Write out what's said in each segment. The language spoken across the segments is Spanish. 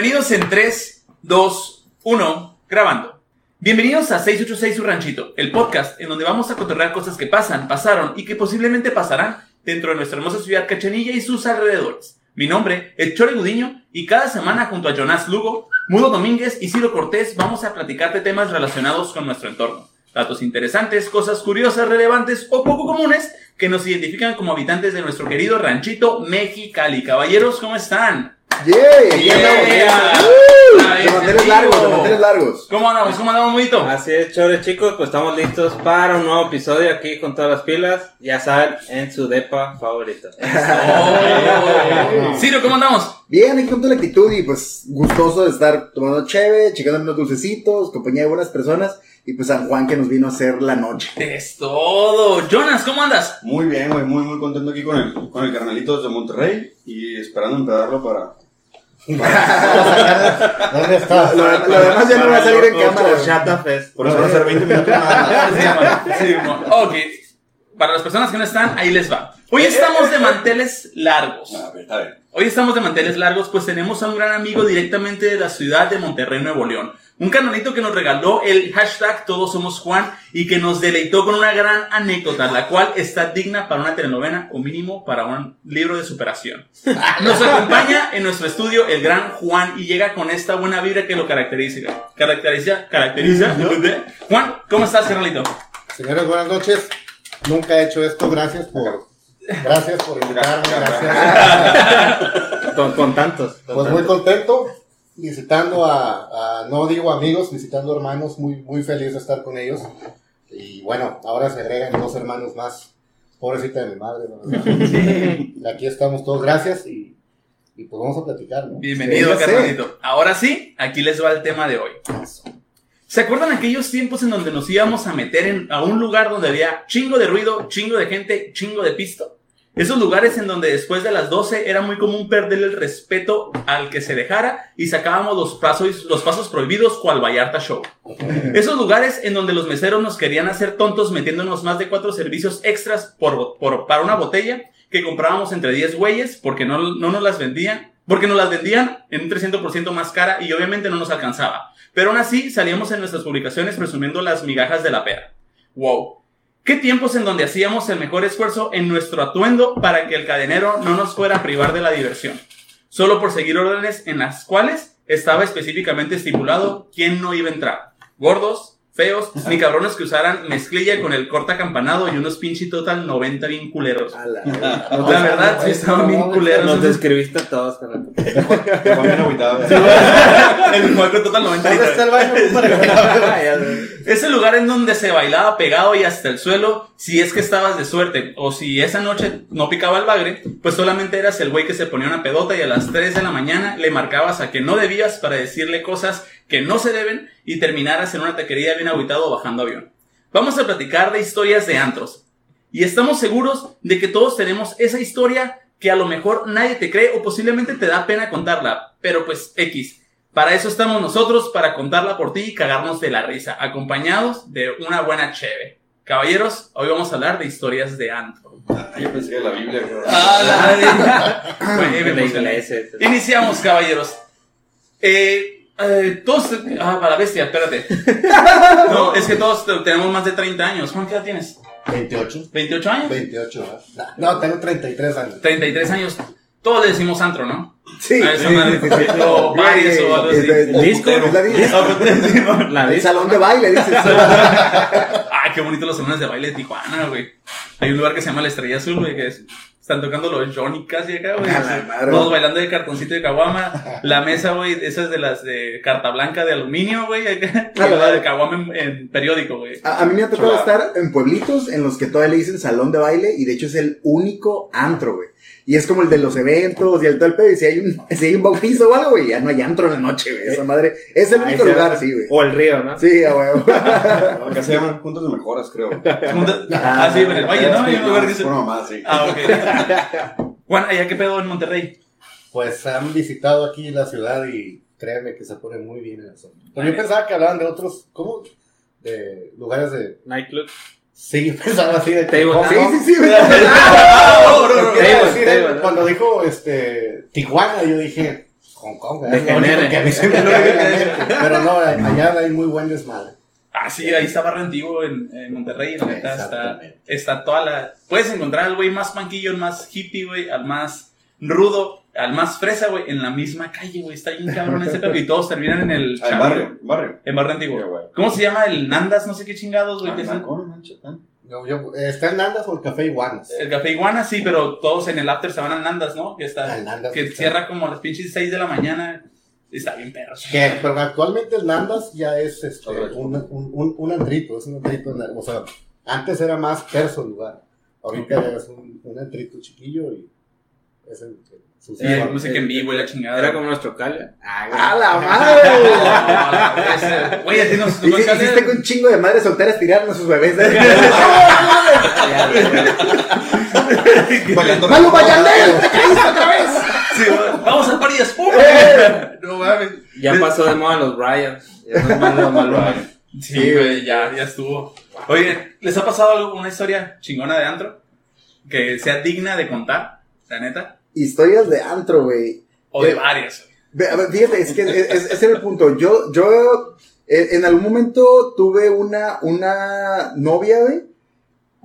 Bienvenidos en 3, 2, 1, grabando. Bienvenidos a 686 Su Ranchito, el podcast en donde vamos a cotorrear cosas que pasan, pasaron y que posiblemente pasarán dentro de nuestra hermosa ciudad Cachanilla y sus alrededores. Mi nombre es Chore Gudiño y cada semana junto a Jonás Lugo, Mudo Domínguez y Ciro Cortés vamos a platicar de temas relacionados con nuestro entorno. Datos interesantes, cosas curiosas, relevantes o poco comunes que nos identifican como habitantes de nuestro querido ranchito Mexicali. Caballeros, ¿cómo están? ¡Yeah! Aquí andamos, el largos, de vivo. manteles largos. ¿Cómo andamos? ¿Cómo andamos, Mudito? Así es, chores chicos, pues estamos listos para un nuevo episodio aquí con todas las pilas, ya saben, en su depa favorita. Oh. Ciro, ¿cómo andamos? Bien, aquí con toda la actitud y pues gustoso de estar tomando cheve, checando unos dulcecitos, compañía de buenas personas y pues San Juan que nos vino a hacer la noche. Es todo. Jonas, ¿cómo andas? Muy bien, güey, muy, muy contento aquí con el, con el carnalito desde Monterrey y esperando empedarlo para... ¿Dónde está? Lo, lo- lo demás ya no va a salir en cámara. esto, Chata Fest. Por eso van a ser 20 minutos más. Sí. Ok. Para las personas que no están, ahí les va. Hoy estamos de manteles largos. A ver, a ver. Hoy estamos de manteles largos, pues tenemos a un gran amigo directamente de la ciudad de Monterrey, Nuevo León. Un canalito que nos regaló el hashtag Todos Somos Juan y que nos deleitó con una gran anécdota, la cual está digna para una telenovela o mínimo para un libro de superación. Nos acompaña en nuestro estudio el gran Juan y llega con esta buena vibra que lo caracteriza. Caracteriza, caracteriza. Juan, ¿cómo estás, carnalito? Señores, buenas noches. Nunca he hecho esto. Gracias por, gracias por invitarme. Gracias. Con, con tantos. con Pues muy contento visitando a, a- no digo amigos, visitando hermanos. Muy, muy feliz de estar con ellos. Y bueno, ahora se agregan dos hermanos más. Pobrecita de mi madre. ¿no? Aquí estamos todos. Gracias y, y pues vamos a platicar. ¿no? Bienvenido, Sí, carnalito. Ahora sí, aquí les va el tema de hoy. ¿Se acuerdan aquellos tiempos en donde nos íbamos a meter en, a un lugar donde había chingo de ruido, chingo de gente, chingo de pisto? Esos lugares en donde después de las 12 era muy común perder el respeto al que se dejara y sacábamos los pasos, los pasos prohibidos cual Vallarta Show. Esos lugares en donde los meseros nos querían hacer tontos metiéndonos más de cuatro servicios extras por, por- para una botella que comprábamos entre 10 güeyes porque no, no nos las vendían, porque nos las vendían en un 300% más cara y obviamente no nos alcanzaba. Pero aún así salíamos en nuestras publicaciones presumiendo las migajas de la pera. Wow. ¿Qué tiempos en donde hacíamos el mejor esfuerzo en nuestro atuendo para que el cadenero no nos fuera a privar de la diversión? Solo por seguir órdenes en las cuales estaba específicamente estipulado quién no iba a entrar. Gordos, feos, ni cabrones que usaran mezclilla con el corta campanado y unos pinche total 90 bien culeros. La- La verdad, sí estaban bien culeros. Nos describiste a todos, agüitado. El juego total 90 ¿Dónde está el baño? Es el lugar en donde se bailaba pegado y hasta el suelo si es que estabas de suerte. O si esa noche no picaba el bagre, pues solamente eras el güey que se ponía una pedota y a las 3 de la mañana le marcabas a que no debías para decirle cosas que no se deben y terminaras en una taquería bien agüitado bajando avión. Vamos a platicar de historias de antros. Y estamos seguros de que todos tenemos esa historia que a lo mejor nadie te cree o posiblemente te da pena contarla. Pero pues X. Para eso estamos nosotros, para contarla por ti y cagarnos de la risa, acompañados de una buena cheve. Caballeros, hoy vamos a hablar de historias de antro. Yo pensé que la Biblia. iglesia. Iniciamos, caballeros. Eh, eh, todos. Ah, para la bestia, espérate. No, es que todos te- tenemos más de 30 años. ¿Cuánta edad tienes? 28. ¿28 años? 28. ¿no? No, tengo 33 años. 33 años. Todos le decimos antro, ¿no? Sí, A esa sí, madre. O bares o algo así. Disco. la disco. La El disco. salón de baile, dices. Ay, qué bonito los salones de baile de Tijuana, güey. Hay un lugar que se llama La Estrella Azul, güey, que es- están tocando los Johnny casi acá, güey. A la madre. Todos bailando de cartoncito de caguama. La mesa, güey, esa es de las de carta blanca de aluminio, güey. acá. Y la de caguama en, en periódico, güey. A, a mí me ha tocado estar en pueblitos en los que todavía le dicen salón de baile y de hecho es el único antro, güey. Y es como el de los eventos y el tal pedo. Y si hay un, si hay un bautizo o algo, güey, ya no hay antro en la noche, güey. Esa madre. Es el único lugar, sí, güey. O el río, ¿no? Sí, a huevo. Acá se llaman puntos de mejoras, creo. Ah, sí, pero oye, ¿no? Hay un lugar que se... Mamá, sí. Ah, ok. Juan, ¿allá qué pedo en Monterrey? Pues han visitado aquí la ciudad y créeme que se pone muy bien en eso. Pero yo pensaba que hablaban de otros, ¿cómo? De lugares de... Nightclub. Sí, pensaba así de... Table. Sí, sí, sí. Cuando dijo este, Tijuana, yo dije, Hong Kong, ¿eh? Pero no, allá hay muy buen desmadre. Ah, sí, ahí está Barrio Antiguo en, en Monterrey, la neta, está, está toda la... Puedes encontrar al güey más panquillo, al más hippie, güey, al más rudo, al más fresa, güey, en la misma calle, güey, está bien cabrón ese pedo y todos terminan en el... Ah, barrio, barrio. En Barrio Antiguo. ¿Cómo se llama? El Nandas, no sé qué chingados, güey. Ah. Ah. Yo, ¿Está en Nandas o el Café Iguanas? El Café Iguana, sí, pero todos en el after se van al Nandas, ¿no? Que, está, Al Nandas, que está. cierra como a las pinches 6 de la mañana. Está bien perro. Que, pero actualmente el Nandas ya es este, un, un, un, un antrito, es un antrito, en la- o sea, antes era más terso el lugar, ahorita ya es un, un antrito chiquillo y es el que Sí, sucede. hay música en vivo y la chingada. Era como nuestro Calia. ¡A la madre! madre! Güey, así nos Y- Hiciste que un chingo de madres solteras tiraron a sus bebés. Bailando ¡Manu Bayandel! ¡Te caíste otra vez! Sí. Vamos al París, ¡pum! Eh. No mames. Ya pasó de moda los Bryans. Ya no es malo. Sí, güey, ya, ya estuvo. Oye, ¿les ha pasado algo, una historia chingona de antro? Que sea digna de contar, la neta. Historias de antro, güey. O de Eh, varias, Fíjate, es que es- es- ese era el punto. Yo, yo, eh, en algún momento tuve una, una novia, güey,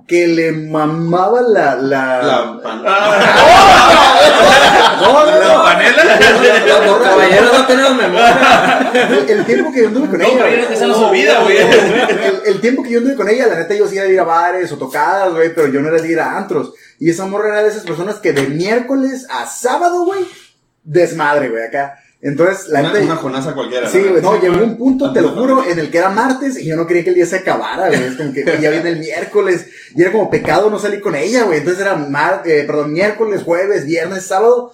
que le mamaba la, la, La pan- No, no, ¿La no. panela? La morra, Caballeros no tenemos memoria. el, tiempo que yo anduve con No, ella. pero güey. ya que se nos olvida, güey. el, tiempo que yo anduve con ella, la neta, yo sí era de ir a bares o tocadas, güey, pero yo no era de ir a antros. Y esa morra era de esas personas que de miércoles a sábado, güey, desmadre, güey, acá. Entonces, la Una, neta. una jonaza cualquiera. Sí, ¿no? güey, no, llegó un punto, te lo juro, en el que era martes y yo no quería que el día se acabara, güey. Es como que ya viene el miércoles y era como pecado no salir con ella, güey. Entonces era mar, eh, perdón, miércoles, jueves, viernes, sábado,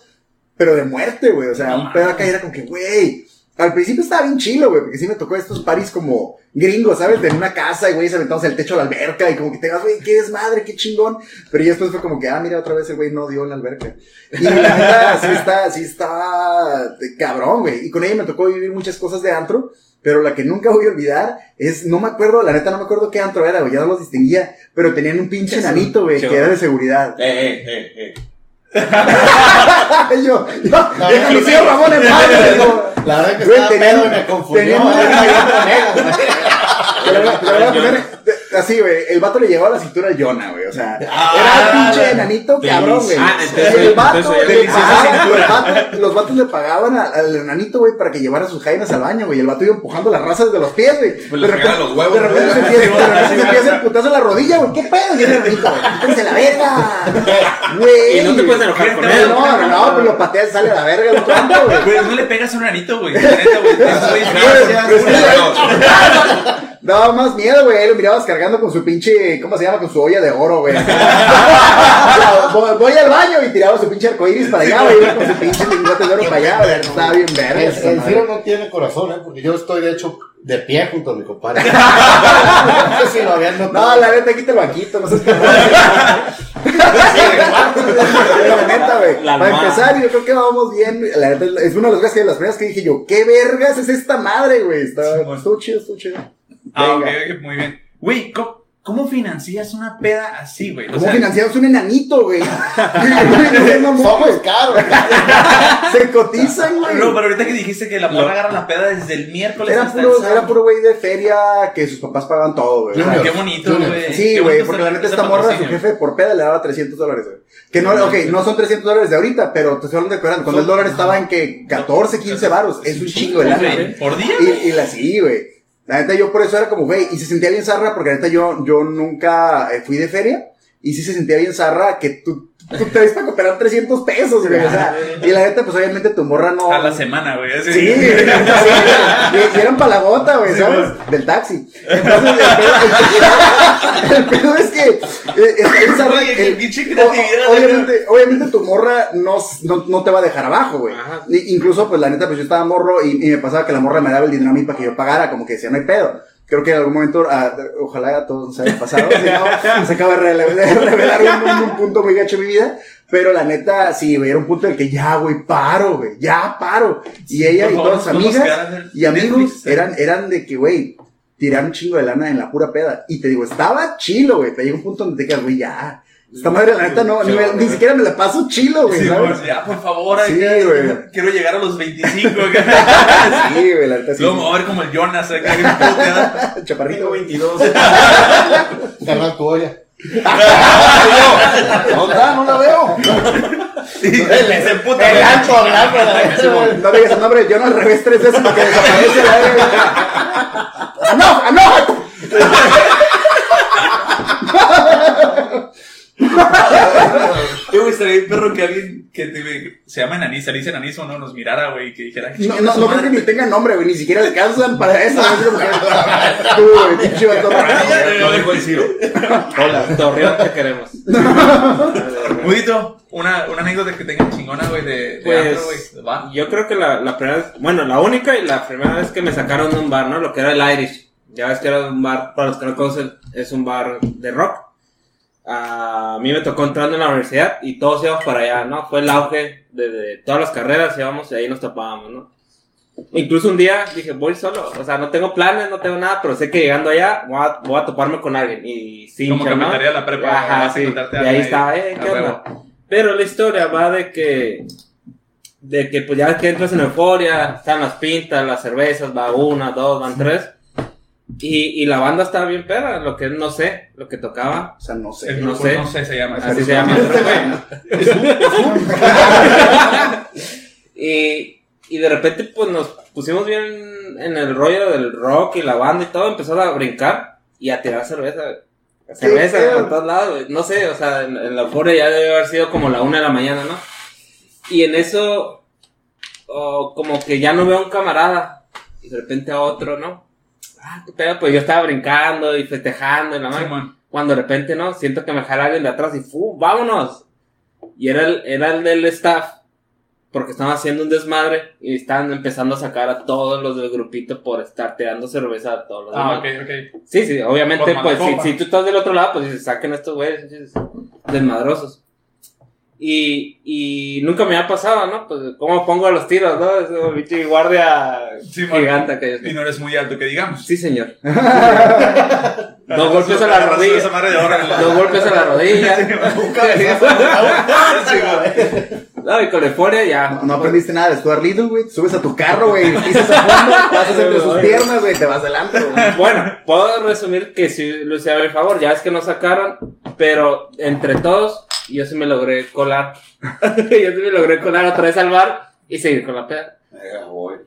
pero de muerte, güey. O sea, No un pedo acá era como que, güey. Al principio estaba bien chilo, güey, porque sí me tocó estos paris como gringos, ¿sabes? De en una casa y, güey, se aventamos el techo de la alberca y como que te vas, güey, qué desmadre, qué chingón. Pero ya después fue como que, ah, mira, otra vez el güey no dio en la alberca. Y la neta, sí está, sí está cabrón, güey. Y con ella me tocó vivir muchas cosas de antro. Pero la que nunca voy a olvidar es, no me acuerdo, la neta no me acuerdo qué antro era, güey, ya no los distinguía, pero tenían un pinche enanito, güey, que era de seguridad. Eh, eh, eh, eh. yo, yo, Ramón en paz, como- La verdad que Güey, estaba tenían- pedo y me confundió. voy a- poner así, güey. El vato le llegó a la cintura al Jonah, güey. O sea, Ah, era un pinche enanito cabrón, güey. Ah, entonces- el vato, entonces le pagaban- los, vatos, los vatos le pagaban a- al enanito, güey, para que llevara sus jainas al baño, güey. Y el vato iba empujando las razas de los pies, güey. Pues le regala los huevos, De repente ¿no? se empieza, de repente se empieza el putazo en la rodilla, güey. ¿Qué pedo? Y el enanito, güey. La verga. Güey. Y no te puedes enojar con No, él. No, no, no, pues lo patea y sale a la verga el otro vato, güey. Güey, no le pegas a un anito, güey. Neta, güey. Daba más miedo, güey. Ahí lo mirabas cargando con su pinche, ¿cómo se llama? Con su olla de oro, güey. voy, voy al baño y tiraba su pinche arcoíris para allá, güey. Con su pinche lingote de oro para allá, güey. Estaba bien verga. El, el. Ciro no tiene corazón, ¿eh? Porque yo estoy, de hecho, de pie junto a mi compadre. no sé si lo habían notado. No, la neta, quita el banquito, no seas cabrón. La neta, güey. Para empezar, yo creo que vamos bien. La neta, es una de las cosas que las primeras que dije yo, ¿qué vergas es esta madre, güey? Está, estuvo chido, estuvo chido. Ah, ok, muy bien. Güey, ¿cómo, cómo financias una peda así, güey? O ¿Cómo sea, financiamos un enanito, güey? Somos caros. Se cotizan, güey. No, pero ahorita que dijiste que la morra agarra la peda desde el miércoles Era hasta puro, el era puro güey de feria que sus papás pagaban todo, güey. O sea, Ah, Qué bonito, güey. Sí, güey, porque la neta esta morra, su jefe por peda le daba 300 dólares, güey. Que no, ok, no son 300 dólares de ahorita, pero te estoy hablando de cuando el dólar estaba en que 14, 15 varos, es un chingo de lana. ¿Por día? Y, y la sí, güey. La neta yo por eso era como, güey, y se sentía bien zarra porque la neta yo, yo nunca eh, fui de feria y sí se sentía bien zarra que tú, tú te ves para cooperar 300 pesos, güey. O sea, y la neta pues obviamente tu morra no... A la semana, güey. así. Sí, sí, y eran para la gota, güey, ¿sabes? Del taxi. Entonces, el pedo, el pedo es que eh, creatividad, o- obviamente, obviamente tu morra no, no, no te va a dejar abajo, güey. Ajá. Incluso, pues la neta, pues yo estaba morro y, y me pasaba que la morra me daba el dinero a mí para que yo pagara, como que decía, no hay pedo. Creo que en algún momento, ah, ojalá a todos nos haya pasado, si no, se acaba de revelar un, un- un punto muy gacho en mi vida. Pero la neta, sí, güey, era un punto en el que ya, güey, paro, güey, ya paro. Y ella Por y favor, todas sus amigas y amigos Netflix, eran, eran de que, güey, tirar un chingo de lana en la pura peda. Y te digo, estaba chilo, güey. Te llega un punto donde te quedas, güey, ya. Esta madre, la neta, no, ni, me- ni siquiera me la paso chilo, güey, Sí, ¿sabes? ya, por favor, Sí, acá, güey. quiero llegar a los 25. acá. Sí, güey, la neta sí. Luego me voy a ver como el Jonas acá. Chaparrito, Tengo güey. 22. Carnal, tu olla. ¿Dónde está? No la veo. Les emputa, El güey. ancho hablando. Simón, No digas el nombre, yo no al revés tres veces para que desaparece la verga. ¡Ah, no! ¡Ah, no! Yo, güey, estaría bien perro que alguien que te- se llama Enaniza, le dice Enaniza o no, nos mirara, güey, y que dijera, No, no, no creo que ni tengan nombre, güey, ni siquiera alcanzan para eso. Tú, güey, pinche vato. Lo dijo el Ciro. Hola, Torreón te queremos. Mudito, una, una anécdota que tengan chingona, güey, de, de Pues, antro, güey. Yo creo que la, la primera vez, bueno, la única y la primera vez que me sacaron de un bar, ¿no? Lo que era el Irish. Ya ves que era un bar, para los que no conocen, es un bar de rock. A mí me tocó entrando en la universidad y todos íbamos para allá, ¿no? Fue el auge de, de todas las carreras, íbamos y ahí nos topábamos, ¿no? Incluso un día dije, voy solo, o sea, no tengo planes, no tengo nada, pero sé que llegando allá voy a, voy a toparme con alguien. Y sí, Como que ¿no? metaría la prepa. Ajá, sí. Y ahí alguien estaba, eh, ¿qué onda? Pero la historia va de que, de que pues ya que entras en euforia, están las pintas, las cervezas, va una, dos, van tres. Y, y la banda estaba bien pera, lo que no sé, lo que tocaba. O sea, no sé. El No sé. no sé, se llama. Así se llama. y, y de repente pues nos pusimos bien en el rollo del rock y la banda y todo, empezó a brincar y a tirar cerveza. Cerveza por todos lados, no sé, o sea, en, en la euforia ya debe haber sido como la una de la mañana, ¿no? Y en eso, oh, como que ya no veo a un camarada y de repente a otro, ¿no? Ah, qué pedo, pues yo estaba brincando y festejando y la madre. Simón. Cuando de repente, ¿no? Siento que me jala alguien de atrás y ¡fu! ¡Vámonos! Y era el, era el del staff. Porque estaban haciendo un desmadre y estaban empezando a sacar a todos los del grupito por estar tirando cerveza a todos los Ah, demás. ok, ok. Sí, sí, obviamente, Por pues si, si tú estás del otro lado, pues dices, saquen a estos güeyes desmadrosos. Y, y nunca me ha pasado, ¿no? Pues, ¿cómo pongo los tiros, no? Es un pinche guardia Sí, gigante que Y no eres muy alto, que digamos. Sí, señor. Dos golpes a la rodilla. Dos golpes a la rodilla. No, y con euforia ya. No, no aprendiste nada de Stuart Little, güey. Subes a tu carro, güey, pisas a fondo, pasas entre sus piernas, güey, te vas adelante, güey. Bueno, puedo resumir que sí lo hice a mi favor. Ya es que nos sacaron, pero entre todos, yo sí me logré colar. yo sí me logré colar otra vez al bar y seguir con la peda.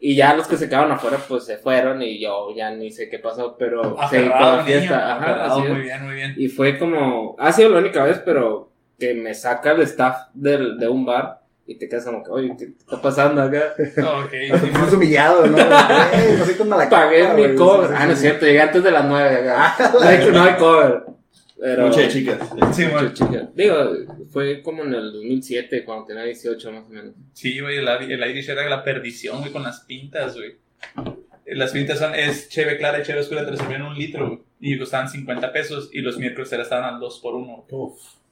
Y ya los que se quedaron afuera, pues se fueron y yo ya ni sé qué pasó, pero seguí con la niño. fiesta. Ajá, aferrado, así muy bien, muy bien. Y fue como, ha sido la única vez, pero que me saca el staff del, de un bar y te quedas como que, oye, ¿qué está pasando acá? Ok, Simón. sientes humillado, ¿no? Ey, no soy tan mala Pagué mi cover. Sí, sí, Ah, no es sí. cierto, llegué antes de las nueve acá. No hay, no hay cover. Pero, de chicas. Simón. Chica, Digo, fue como en el 2007, cuando tenía 18 más o menos. Sí, güey, el, el Irish era la perdición, güey, con las pintas, güey. Las pintas son, es cheve clara y cheve oscura, te lo servían un litro, güey. Y costaban 50 pesos, y los miércoles era estaban al 2 por 1.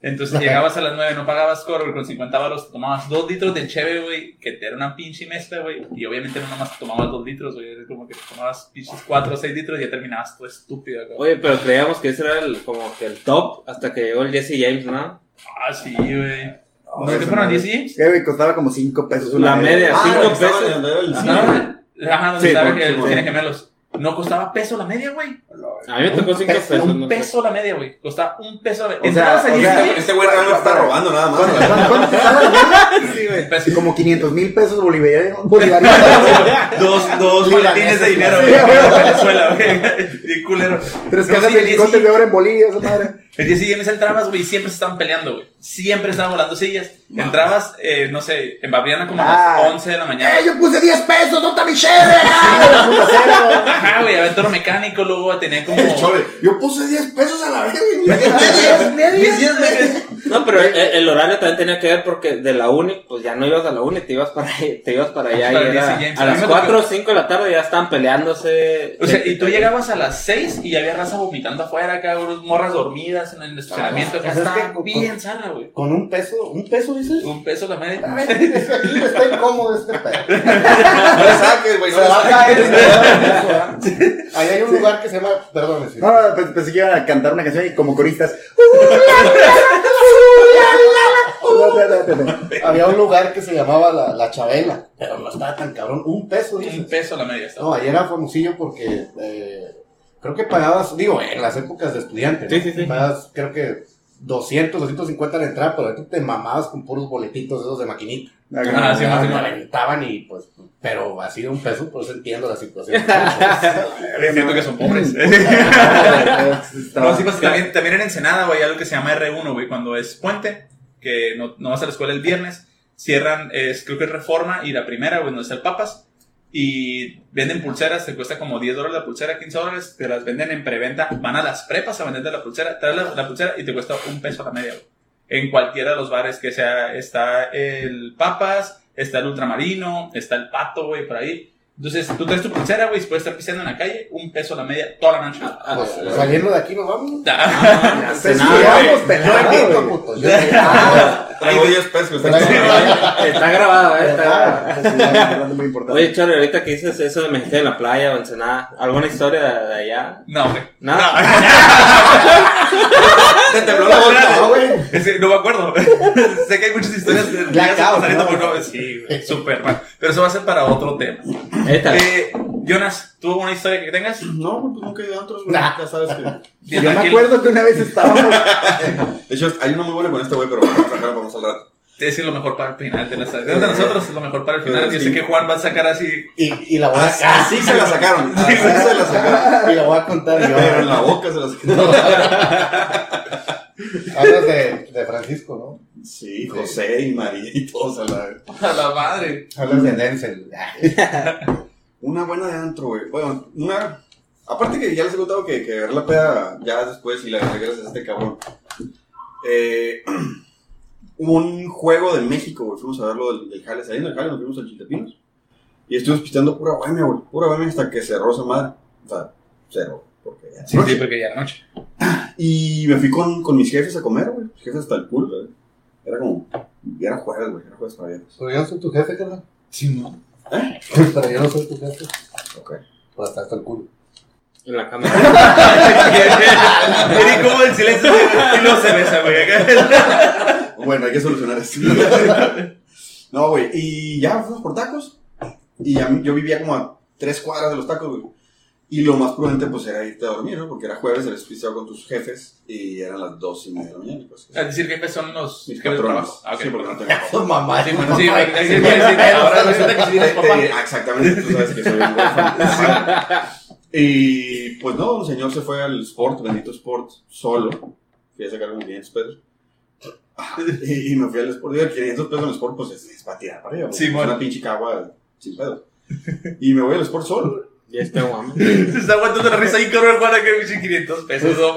Entonces llegabas a las 9, no pagabas coro, güey, con 50 baros te tomabas 2 litros de cheve, güey, que te era una pinche mezcla, güey. Y obviamente no nomás te tomabas 2 litros, güey, era como que te tomabas pinches 4 o 6 litros y ya terminabas todo estúpido, güey. Oye, pero creíamos que ese era el, como que el top hasta que llegó el Jesse James, ¿no? Ah, sí, güey. ¿No esa te fueron madre. 10 James? Eh, güey, costaba como 5 pesos una La media, Ah, cinco que estaba pesos. Ajá, donde Sí, estaba que tiene gemelos. No costaba peso la media, güey. A mí me tocó 5 peso, pesos. Un no sé. peso la media, güey. Costaba un peso. sea, Entrabas o allí. Este güey realmente está robando nada más. ¿Cuánto, cuánto, cuánto costaba la media? Sí, güey. Como 500 mil pesos bolivarianos. bolivarianos. Dos, dos maletines de dinero, güey. güey. En Venezuela, güey. Bien culero. Tres No, cajas de lingotes 10 de oro en Bolivia, esa madre. El 10 y entrabas, güey, y siempre se estaban peleando, güey. Siempre estaban volando sillas. Entrabas, eh, no sé, en Babriana como a Ah. las 11 de la mañana. ¡Eh, yo puse 10 pesos! ¿Dónde está mi cheve? ¡Ah! Ajá, güey, aventuro mecánico, luego tenía como... El chole, Yo puse 10 pesos a la vez. Mis 10 meses. No, pero el, el horario también tenía que ver porque de la uni, pues ya no ibas a la uni, te ibas para, te ibas para allá Para y era- a las me 4 tocó- o 5 de la tarde ya estaban peleándose. O sea, y tú llegabas a las 6 y ya había raza vomitando afuera, acá, unas morras dormidas en el estacionamiento. Acá es que estaba con- bien sana, güey. Con un peso, ¿un peso dices? Un peso la media. A ver, aquí está incómodo este pedo. No le saques, güey. Se va a caer. Ahí hay un lugar que se llama, perdón, sí. No, no, pues, pensé que iban a cantar una canción y como coristas. Había un lugar que se llamaba La, la Chabela, pero no estaba tan cabrón. Un peso, Un dices. peso la media. estaba. No, ayer era famosillo porque eh, creo que pagabas, digo, en las épocas de estudiante, ¿no? Sí, sí, sí. Pagabas, creo que 200, 250 la entrada, pero ahorita te mamabas con puros boletitos esos de maquinita. Ah, sí, más aventaban y pues, pero así de un peso, pues entiendo la situación. Siento que son pobres. No, sí, pues, también, también en Ensenada, güey, hay algo que se llama R1, güey, cuando es puente, que no, no vas a la escuela el viernes, cierran, es, creo que es Reforma y la primera, güey, donde está el Papas, y venden pulseras, te cuesta como 10 dólares la pulsera, 15 dólares, te las venden en preventa, van a las prepas a venderte la pulsera, traes la, la pulsera y te cuesta un peso a la media. En cualquiera de los bares que sea, está el Papas, está el Ultramarino, está el Pato, güey, por ahí. Entonces, tú traes tu pulsera, güey, y puedes estar pisando en la calle, un peso a la media toda la noche. Pues, saliendo de aquí nos vamos. Ya sé, Ensenada, sí, vamos, putos, yo invito. Traigo 10 pesos. Está grabado, eh. Está... Muy importante. Oye, Chore, ahorita que dices eso de México en la playa o Ensenada, ¿alguna historia de, de allá? No, güey. Nada. Te tembló la boca, ¿no, güey? Es que no me acuerdo. sé que hay muchas historias de ¿no? pero no, sí, güey, súper mal. Pero eso va a ser para otro tema. Esta. Eh, Jonas, ¿tú una historia que tengas? No, pues nunca he ido a antros, güey. Nah. Ya sabes que. Yo me acuerdo que una vez estábamos. De hecho, hay una muy buena con este güey, pero vamos a sacarla para más al rato. Te decir lo mejor para el final de, las, de nosotros, es lo mejor para el final. Yo Sí. sé que Juan va a sacar así. Y, y la voy a Así se la sacaron. Así se la sacaron. y la voy a contar yo. Pero en la boca se la sacaron. Hablas de, de Francisco, ¿no? Sí, José y María y todos a la A la madre. Hablas de Denzel. Una buena de antro, güey. Bueno, una. Aparte que ya les he contado que, que ver la peda ya después y la regresas a este cabrón. Eh, hubo un juego de México, güey. Fuimos a verlo del, del Jale. Saliendo del Jale, nos fuimos al Chiltepinos. Y estuvimos pisteando pura bohemia, güey. Pura bohemia hasta que cerró esa madre. O sea, cero. Porque ya. Sí, sí, porque ya era noche. Y me fui con, con mis jefes a comer, güey. Mis jefes hasta el culo, güey. Era como. Era jueves, güey. Era jueves para viernes. Pero yo no soy tu jefe, carnal. Sí, no. Pero yo no soy tu jefe. Ok. Por hasta hasta el culo. En la cámara. Como el silencio y no se besa, güey. Bueno, hay que solucionar esto. no, güey. Y ya fuimos por tacos. Y a mí- yo vivía como a tres cuadras de los tacos, güey. Y lo más prudente, pues, era irte a dormir, ¿no? Porque era jueves, eres pisteado con tus jefes. Y eran las dos y media de la mañana, pues. Es decir, que son los Mis jefes trabajo. Ah. Sí, porque no tengo Son mamás. Sí, bueno, sí, decir, decir, ahora resulta que sí tienes papá. Exactamente, tú sabes que soy un huérfano. Y pues no, un señor se fue al Sport, bendito Sport, solo. Fui a sacar como 500 pesos. Y, y me fui al Sport. Digo, 500 pesos en el Sport, pues es, es para tirar para arriba. Sí, bueno. una pinche cagua sin pedos. Y me voy al Sport solo. Y este guamo. Se está aguantando la risa ahí, cabrón, Juan, que me 500 pesos. No,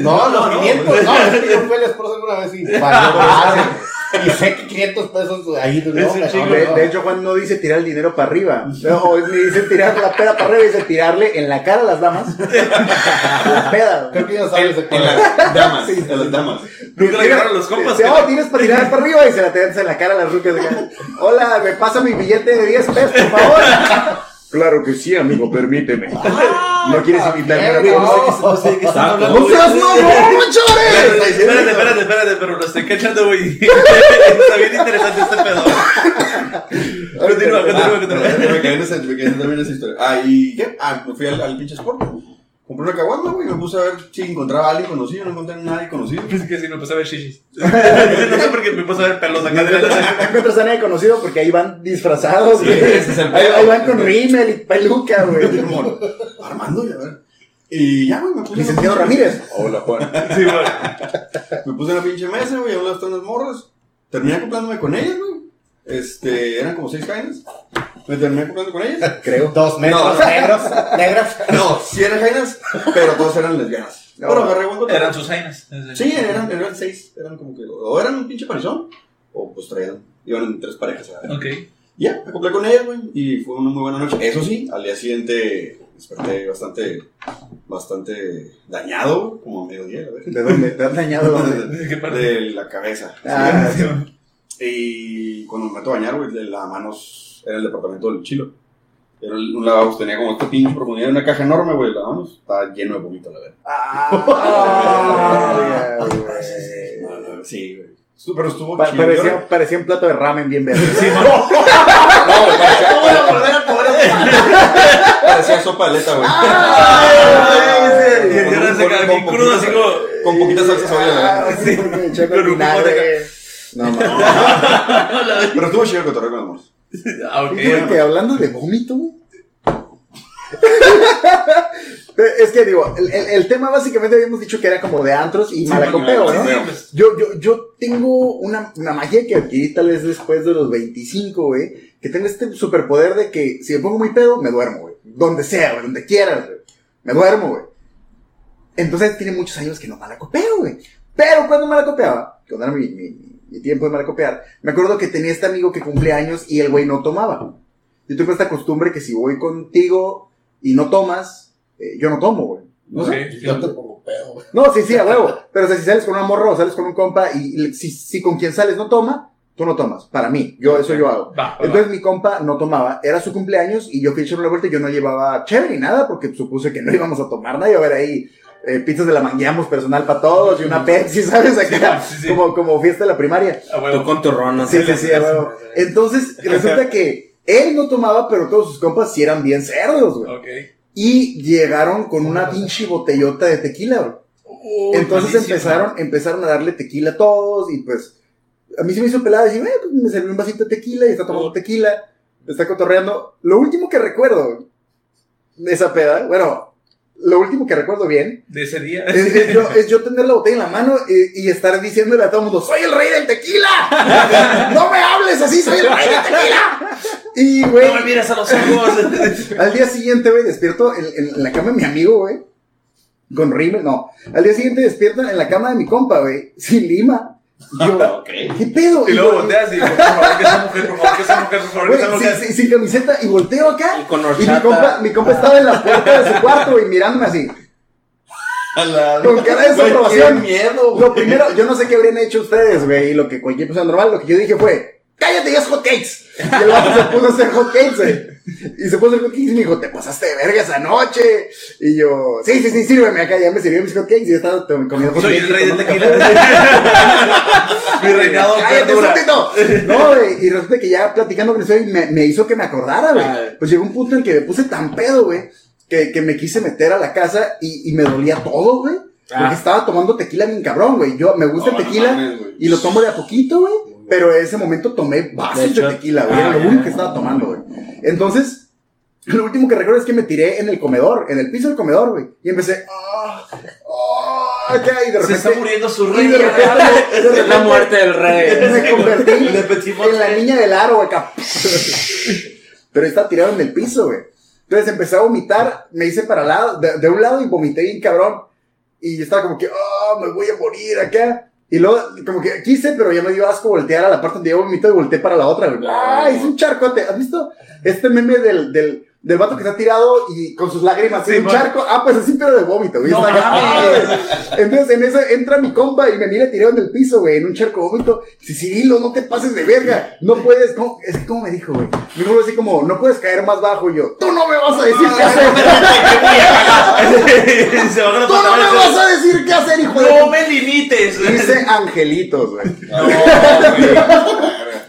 No, No, los no, 500. güey. No, es que yo fui al esposo alguna vez y. Y sé que 500 pesos ahí no, no, no, De, no. de hecho, Juan no dice tirar el dinero para arriba. No, ni dice tirar la peda para arriba, dice tirarle en la cara a las damas. La peda. Creo que ya sabes de En las damas, en las damas. Nunca le llegaron los compas. Sí, oh, tienes para tirar para arriba y se la te en la cara a las rucas. de acá. Hola, me pasa mi billete de 10 pesos, por favor. Claro que sí, amigo, permíteme. ¿No quieres invitarme a la no. Exacto. ¡No seas mamón, chores! Espérate, espérate, espérate, pero lo estoy cachando, güey. Está bien interesante este pedo. Continúa, continúa, continúa. Me quedé en esa, en historia. Ah, ¿y qué? Ah, me fui al, al pinche Sport. Compré una caguama, güey, me puse a ver si encontraba a alguien conocido. No encontré a nadie conocido. Es que sí, me puse a ver shishis. No sé por qué me puse a ver pelos acá. de la- No encuentras a nadie conocido porque ahí van disfrazados, güey. ese es el ahí, van con rímel y peluca, güey. Armando, ya ver. Y ya, güey, me puse. Licenciado Ramírez. Hola, Juan. Sí, güey. Me puse en la pinche mesa, güey, a un lado están las morras. Terminé acoplándome con ellas, güey. Este, eran como seis jainas. Me terminé acoplando con ellas. Creo. Dos metros No. negros. Negras. No, sí eran jainas, pero todos eran lesbianas. No. Pero agarré buen cotorreo. Eran sus jainas. Sí, eran, eran seis. Eran como que. O eran un pinche parizón, o pues traían. Iban en tres parejas. ¿sabes? Ok. Ya, me acoplé con ellas, güey. Y fue una muy buena noche. Eso sí, al día siguiente desperté bastante. Bastante dañado, como a mediodía, a ver. ¿De dónde? ¿Te has dañado dónde? ¿Qué parte? De la cabeza. Ah, Sí. Y cuando me meto a bañar, güey, el lavamanos era el departamento del chilo. Era el- un lavabo, tenía como esta pinche profundidad, una caja enorme, güey, el lavamanos. Estaba lleno de vómito, la verdad. Ah, güey. No, no, Sí, güey. Pero estuvo Pa- chido. parecía, parecía un plato de ramen bien verde. No, güey, parecía, ¿Cómo voy a volver al pobre? parecía sopa de aleta, güey. Sí, sí, se bien con crudo, así como. Con poquita salsa soya, Ah, güey. sí, con vinagre. No, mames. Pero estuvo chido el cotorreo con amor. Ah, ok. Fíjate que hablando de vómito, güey. Es que digo, el, el- el tema básicamente habíamos dicho que era como de antros y Sí, malacopeo, ¿no? Yo, yo, yo tengo una, una magia que adquirí tal vez después de los 25, güey. Que tengo este superpoder de que si me pongo muy pedo, me duermo, güey. Donde sea, güey, donde quieras, güey. Me duermo, güey. Entonces tiene muchos años que no malacopeo, güey. Pero cuando malacopeaba, cuando era mi, mi, mi tiempo de malacopear, me acuerdo que tenía este amigo que cumplía años y el güey no tomaba. Yo tengo esta costumbre que si voy contigo y no tomas, eh, yo no tomo, güey. ¿No sé? Ok. Yo te pongo pedo, güey. No, sí, sí, a huevo. Pero o sea, si sales con una morra o sales con un compa y, y si, si con quien sales no toma, tú no tomas. Para mí, yo eso yo hago. Va, va, Entonces mi compa no tomaba, era su cumpleaños y yo fui a echar una vuelta y yo no llevaba chévere ni nada porque supuse que no íbamos a tomar nada. Iba a ver ahí eh, pizzas de la mangueamos personal para todos y una Pepsi, ¿sabes? Acá, Sí, sí, sí. Como, como fiesta de la primaria. va. A Tú con tu ron, ¿no? Sí, sí, sí, a huevo. Entonces resulta que él no tomaba, pero todos sus compas sí eran bien cerdos, güey. Ok. Y llegaron con una pinche botellota de tequila, güey. Uy, Entonces malísimo. empezaron, empezaron a darle tequila a todos y pues a mí se me hizo pelada decir, eh, pues me salió un vasito de tequila y está tomando tequila, está cotorreando. Lo último que recuerdo de esa peda, bueno, lo último que recuerdo bien De ese día. es, es yo, es yo tener la botella en la mano y, y estar diciéndole a todo el mundo, soy el rey del tequila, no me hables así, soy el rey del tequila. Y güey, No me mires a los ojos. al día siguiente, güey, despierto en, en la cama de mi amigo, güey. Con rímel, no. Al día siguiente despierto en la cama de mi compa, güey. Sin lima. Y Yo, Ok. ¿qué pedo? y luego yo- volteas y por favor, que esa mujer, por favor, que esa mujer, por favor, que güey, esa mujer. sin, sin- sin camiseta y volteo acá. Y con Y mi horchata. compa, mi compa estaba en la puerta de su cuarto, güey, mirándome así. Con cara de desaprobación. miedo, Lo primero, yo no sé qué habrían hecho ustedes, güey, y lo que cualquier persona normal, lo que yo dije fue, cállate, ya es hot cakes. Y el vato se puso a hacer hot cakes, güey. Y se puso a hacer hot cakes y me dijo, te pasaste de verga esa noche. Y yo, sí, sí, sí, sírveme acá, ya me sirvió mis hot cakes y yo estaba comiendo hot Soy el rey del tequila. Mi reinado ¡Cállate, estúpido! No, güey, y resulta que ya platicando con güey me, me hizo que me acordara, güey. Ah. Pues llegó un punto en que me puse tan pedo, güey, que, que me quise meter a la casa y, y me dolía todo, güey. Porque Ah. estaba tomando tequila bien cabrón, güey. Yo me gusta No, el no tequila mames, güey. y lo tomo de a poquito, güey. Pero en ese momento tomé vasos De tequila, güey. Era Ah, lo ya. único que estaba tomando, güey. Entonces, lo último que recuerdo es que me tiré en el comedor, en el piso del comedor, güey. Y empecé, ah, ah, acá, y de Se está repente. muriendo su y rey. de repente, de Es la repente muerte del rey. me convertí en la niña del aro, güey, acá. Pero está tirado en el piso, güey. Entonces empecé a vomitar, me hice para lado, de, de un lado y vomité bien cabrón. Y yo estaba como que, ah, me voy a morir acá. Y luego, como que quise, pero ya me dio asco voltear a la parte donde yo vomito y volteé para la otra. Ah, hice un charcote. ¿Has visto este meme del, del, del vato que está tirado y con sus lágrimas Sí, en un bueno. charco? Ah, pues así, pero de vómito, güey. No entonces en eso entra mi compa y me mira tirado en el piso, güey, en un charco de vómito. Si Cirilo, no te pases de verga. No puedes, ¿cómo? Es que como me dijo, güey. Me dijo así como, no puedes caer más bajo. Y yo, tú no me vas a decir qué hacer. Se Tú no me vas a decir qué hacer, hijo de No pu-". me limites. Dice angelitos, güey. No,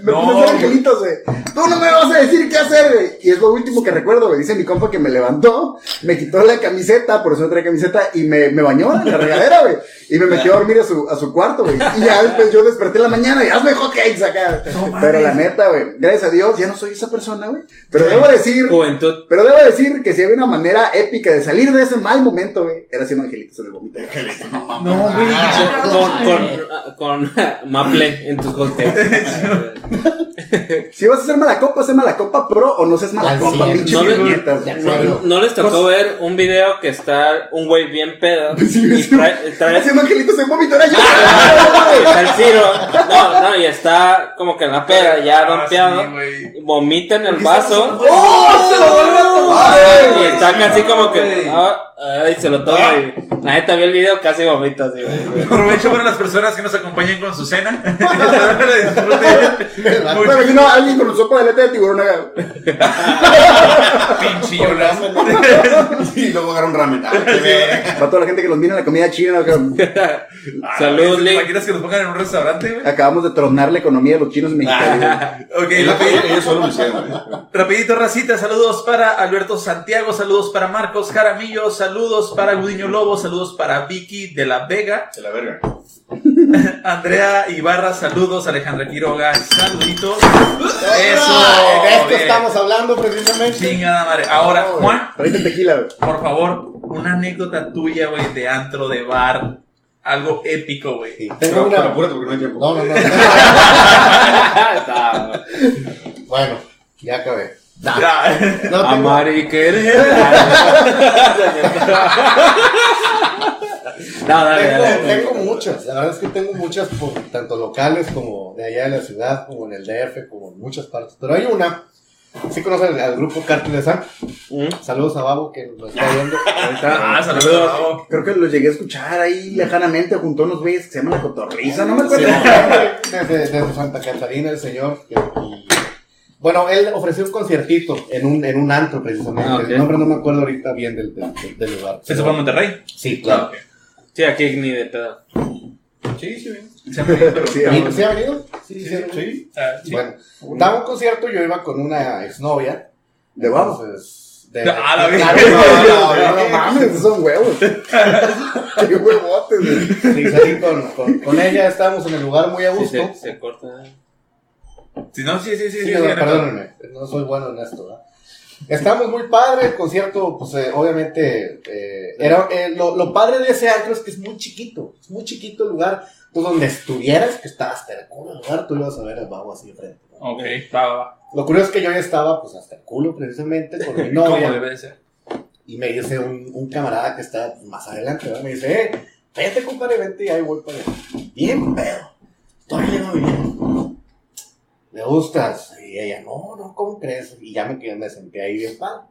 Me No, puse a hacer angelitos, güey. Tú no me vas a decir qué hacer, güey. Y es lo último que recuerdo, güey. Dice mi compa que me levantó, me quitó la camiseta, por eso no traía camiseta, y me, me bañó en la regadera, güey. Y me metió a dormir a su, a su cuarto, güey. Y ya después yo desperté en la mañana y hazme hot cakes acá. Pero la neta, güey, gracias a Dios ya no soy esa persona, güey. Pero debo decir, Juventud. pero debo decir que si había una manera épica de salir de ese mal momento, güey, era haciendo angelitos en el vómito. no, güey. Con, con, con Maple en tus hoteles. Si vas a hacer mala copa, sé mala copa pro o no seas mala Al copa, pinche No le- ¿No, les tocó ver un video que está un güey bien pedo Sí, y sí. trae, trae- Haciendo angelitos en vómito, era yo. está el Ciro, no, no, y está como que en la peda ya Ah, sí, y vomita en el vaso ¡Oh! ¡Se lo vuelve a tomar! y está casi como que, ah, ay, se lo toma y la neta vio el video casi vomita así, güey. Aprovecho para las personas que nos acompañen con su cena. Me imagino a alguien con sopa de letra de tiburón acá. Pinchillonas. Y luego agarra un ramen. Ah. Para toda la gente que nos mira la comida china, acá. Salud, ¿Te Lee. imaginas que nos pongan en un restaurante, güey? acabamos de tronar la economía de los chinos mexicanos. Ok, Ellos rapidito, ellos solo lo hicieron, güey. rapidito, racita. Saludos para Alberto Santiago, saludos para Marcos Jaramillo, saludos para Gudiño Lobo, saludos para Vicky de la Vega, De la verga. Andrea Ibarra, saludos, Alejandra Quiroga, saluditos. Eso. de esto bien. estamos hablando precisamente. Chingada madre. Ahora, Juan, tequila, güey. por favor, una anécdota tuya, güey, de antro, de bar, algo épico, güey. Sí, Tengo pero una. apúrate porque no hay tiempo. No, no, no. Bueno, ya acabé. Ya. No, tengo- Amar y querer. No, dale, Tengo, dale. tengo muchas, la verdad es que tengo muchas, por, tanto locales como de allá de la ciudad, como en el DF, como en muchas partes. Pero hay una, sí conocen al, al grupo Cártel de San. Mm, Saludos a Babo que nos está viendo. está. Ah, saludos. Creo que los llegué a escuchar ahí lejanamente junto a unos güeyes que se llaman La Cotorriza, no me acuerdo. Sí, desde, desde Santa Catarina, el señor. que- y- bueno, él ofreció un conciertito en un, en un antro, precisamente. Ah. El nombre no me acuerdo ahorita bien del, del, del lugar. ¿Se fue a Monterrey? Sí, claro. Sí, aquí ni de pedo. Sí, sí, bien. Se Sí, ¿Y- amor. ¿Sí ha venido? Sí, sí. Ah, sí. Bueno, daba un concierto, yo iba con una exnovia. ¿De Babo? Entonces, de- Ah, la Claro, verga. no, no, No, no, mames, son huevos. Qué huevotes, güey. Sí, salí con, con, con ella, estábamos en el lugar muy a Sí, gusto. se, se corta. Si no, sí, sí, sí. Sí, sí, no, sí, perdónenme, no soy bueno en esto, ¿verdad? Estábamos muy padre, el concierto, pues eh, obviamente, eh, era, eh, lo, lo padre de ese antro es que es muy chiquito, es muy chiquito el lugar, tú donde estuvieras, que estabas hasta el culo del lugar, tú ibas a ver el babo así enfrente. ¿no? Ok, va. Lo curioso es que yo ya estaba, pues hasta el culo precisamente, con mi ¿Cómo novia, debe de ser? y me dice un, un camarada que está más adelante, ¿verdad? me dice, eh, vete compadre, vente, y ahí voy para allá. Bien pedo, todavía no bien. ¿Me gustas? Y ella, no, no, ¿cómo crees? Y ya me, me senté ahí bien padre.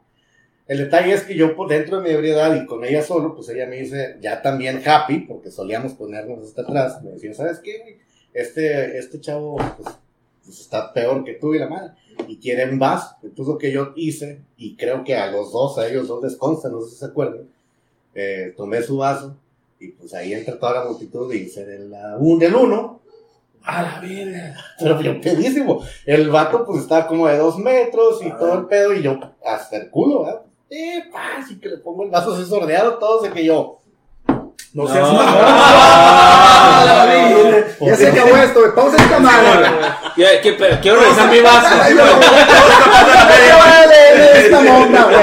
El detalle es que yo por dentro de mi ebriedad y con ella solo, pues ella me dice, ya también happy, porque solíamos ponernos hasta atrás, me decía, ¿sabes qué? Este, este chavo, pues, pues, está peor que tú y la madre, y quiere un vaso. Entonces lo que yo hice, y creo que a los dos, a ellos dos les consta, no sé si se acuerdan, eh, tomé su vaso, y pues ahí entre toda la multitud y hice del, la- un, del uno, A la verga. pero yo pedísimo. El vato pues estaba como de dos metros y todo el pedo y yo hasta el culo, ¿verdad? Eh, pa, así que le pongo el vaso así sordeado, todo de que yo. No seas No. mamón. Ah, la vida. Ya se acabó esto, güey. Pausa esta madre. Ya, ¿qué pedo? Quiero revisar mi vaso. No. Esta monda, güey.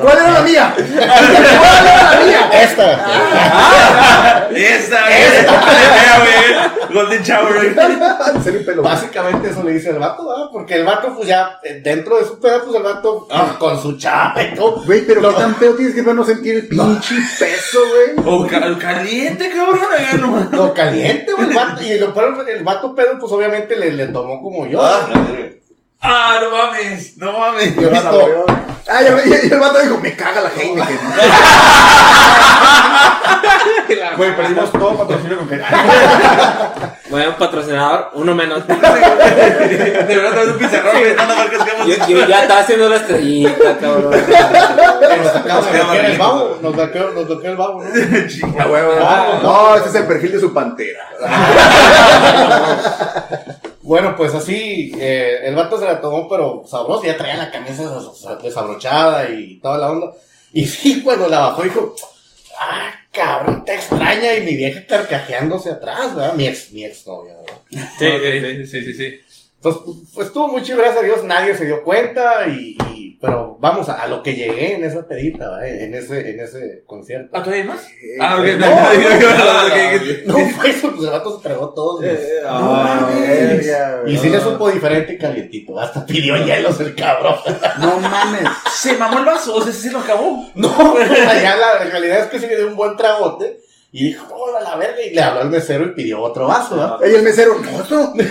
¿Cuál era la mía? ¿Cuál era la mía? Esta. Esa, esa. güey. Golden Shower. Básicamente eso le dice el vato, ¿verdad? Porque el vato, pues ya, eh, dentro de su pedo, pues el vato pues, con su chapa y todo. Güey, pero qué tan feo tienes que ver no sentir el pinche peso, güey. O ca- caliente, cabrón. eh, no. Lo caliente, güey, el vato. Y lo el vato pedo, pues obviamente le, le tomó como yo. Ah, no mames. No mames. Ah, el vato dijo, me caga la Heineken. Güey, perdimos todo patrocinio con que. Bueno, patrocinador, uno menos. De verdad, traes un pizarrón gritando marcas que hemos Yo, yo ya estaba haciendo la estrellita, cabrón. nos bloquear el babo. Nos bloqueó, nos bloqueó el babo, ¿no? Chinga, huevo. No, ese es el perfil de su pantera. Bueno, pues así, eh, el vato se la tomó, pero sabroso, ya traía la camisa des- desabrochada y toda la onda. Y sí, cuando la bajó, dijo, ah, cabrón, te extraña. Y mi vieja carcajeándose atrás, ¿verdad? Mi ex, mi ex novia, ¿verdad? Sí, sí, sí, sí, sí. Entonces, pues, pues, estuvo muy chido, gracias a Dios, nadie se dio cuenta y, y- pero vamos a, a lo que llegué en esa pedita, ¿verdad? en ese, en ese concierto. ¿Ah, todavía más? Ah, ok. No, No, No fue eso, pues el vato se tragó todos. mis- Ah, Verga, güey. Y sí le supo diferente y calientito, hasta pidió hielos el cabrón. No mames. Se mamó el vaso, o sea, se lo acabó. No, allá la, realidad es que sí le dio un buen tragote y dijo, no, a la verga, y le habló al mesero y pidió otro vaso, ¿verdad? Ey, el mesero, no.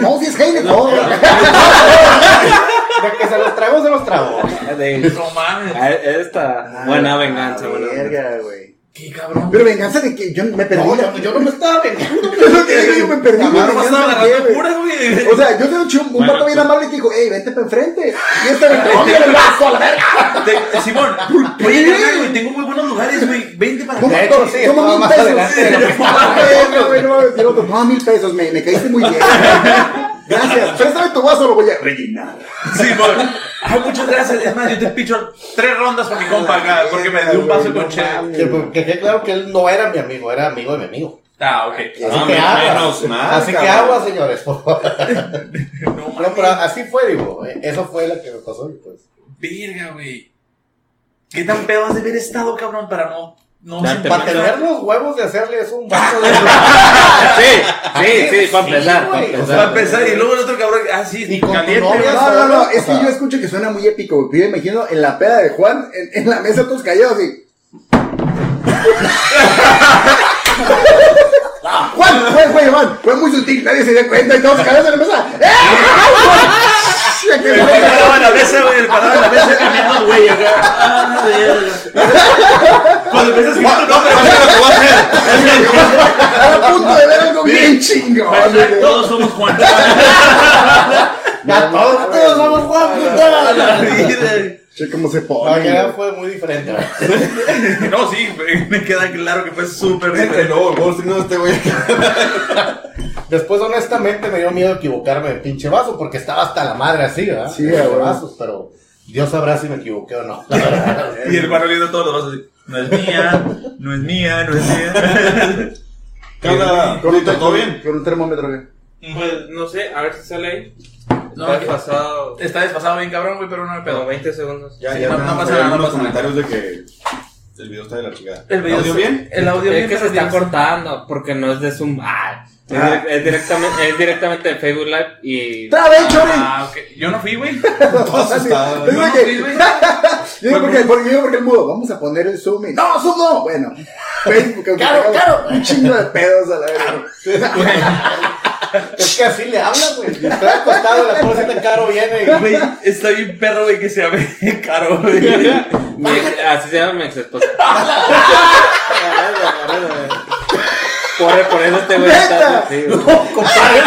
No, si es Heineken. No, De que se los tragó, se los tragó. de- No mames. Esta, buena venganza, buena. Verga, güey. Qué cabrón. Pero venganza de que yo me perdí. No, yo, yo no me estaba vengando. Yo me perdí. Estaba agarrando puras, güey. O sea, yo tengo un, chum- un Bueno, vato bien amable que dijo, hey, vente para enfrente. Y este me pegó en el brazo a la verga. Te- Simón, oye, güey, tengo muy buenos lugares, güey. Vente para acá. Sí, Toma mil pesos. No, y mil pesos, me, me caíste muy bien. Gracias. Préstame tu vaso, lo voy a rellenar. Simón. Ay, muchas gracias. Es más, yo te picho tres rondas con mi compa acá, porque me dio un vaso con chela. Que, que quede claro que él no era mi amigo, era amigo de mi amigo. Ah, ok. Así Ah, que menos mal, Así que aguas, señores, por favor. No, pero así fue, digo. eh, Eso fue lo que me pasó pues. Verga, güey. ¿Qué tan pedo has de haber estado, cabrón, para no. No Para tener los huevos de hacerle eso un vaso de. Sí, sí, sí, para Sí, empezar, para empezar. Para empezar, y luego el otro cabrón, ah, sí, Y caliente. novia. No, no, no, es que yo escucho que suena muy épico, güey. pero Yo me imagino en la peda de Juan, en, en la mesa todos callados así. Juan, Juan, Juan, Juan, fue muy sutil, nadie se dio cuenta y todos callados en la mesa. ¡Eh! Que El parado en la mesa, güey, el parado en la mesa caminando, güey, acá. Ah. Cuando empiezas a escribir tu nombre, Estaba a punto de ver algo bien chingón. güey. Todos somos Juan. Ya todos, todos somos Juan, puta. Che, cómo se La pone. verdad fue muy diferente. No, sí, me queda claro que fue súper diferente. no, Wall Street no, este güey. Después, honestamente, me dio miedo equivocarme de pinche vaso porque estaba hasta la madre así, ¿verdad? Sí, De vasos, pero Dios sabrá si me equivoqué o no. La verdad. Y el hermano viendo todos los vasos así. No es mía, no es mía, no es mía. ¿Qué onda? Con un, ¿Todo bien? con un termómetro, güey. Pues no sé, a ver si sale ahí. No, Está pasado Está desfasado bien cabrón, güey, pero no me como pedo. 20 segundos. Ya, Sí, ya no- no pasa nada, no pasa nada. comentarios de que el video está de la chingada. El video audio está- bien? El audio es bien, que se está bien. cortando porque no es de Zoom. Ah, es, Ah. es directamente, es directamente de Facebook Live y. ¡Trabe, chore! Ah, ok. Yo no fui, güey. Es Yo no fui, güey. Yo digo porque, porque, yo digo porque el mudo, vamos a poner el zoom y, no, zoom no, bueno, Facebook, Claro, claro. un chingo de pedos a la verga. Es que así le hablan, güey. Estoy acostado, la pobrecita Caro viene. Güey, está bien perro, güey, que se llame caro, güey. Mi ex- así se llama mi ex esposa. por, por eso te voy a estar. Sí, No, güey. compadre,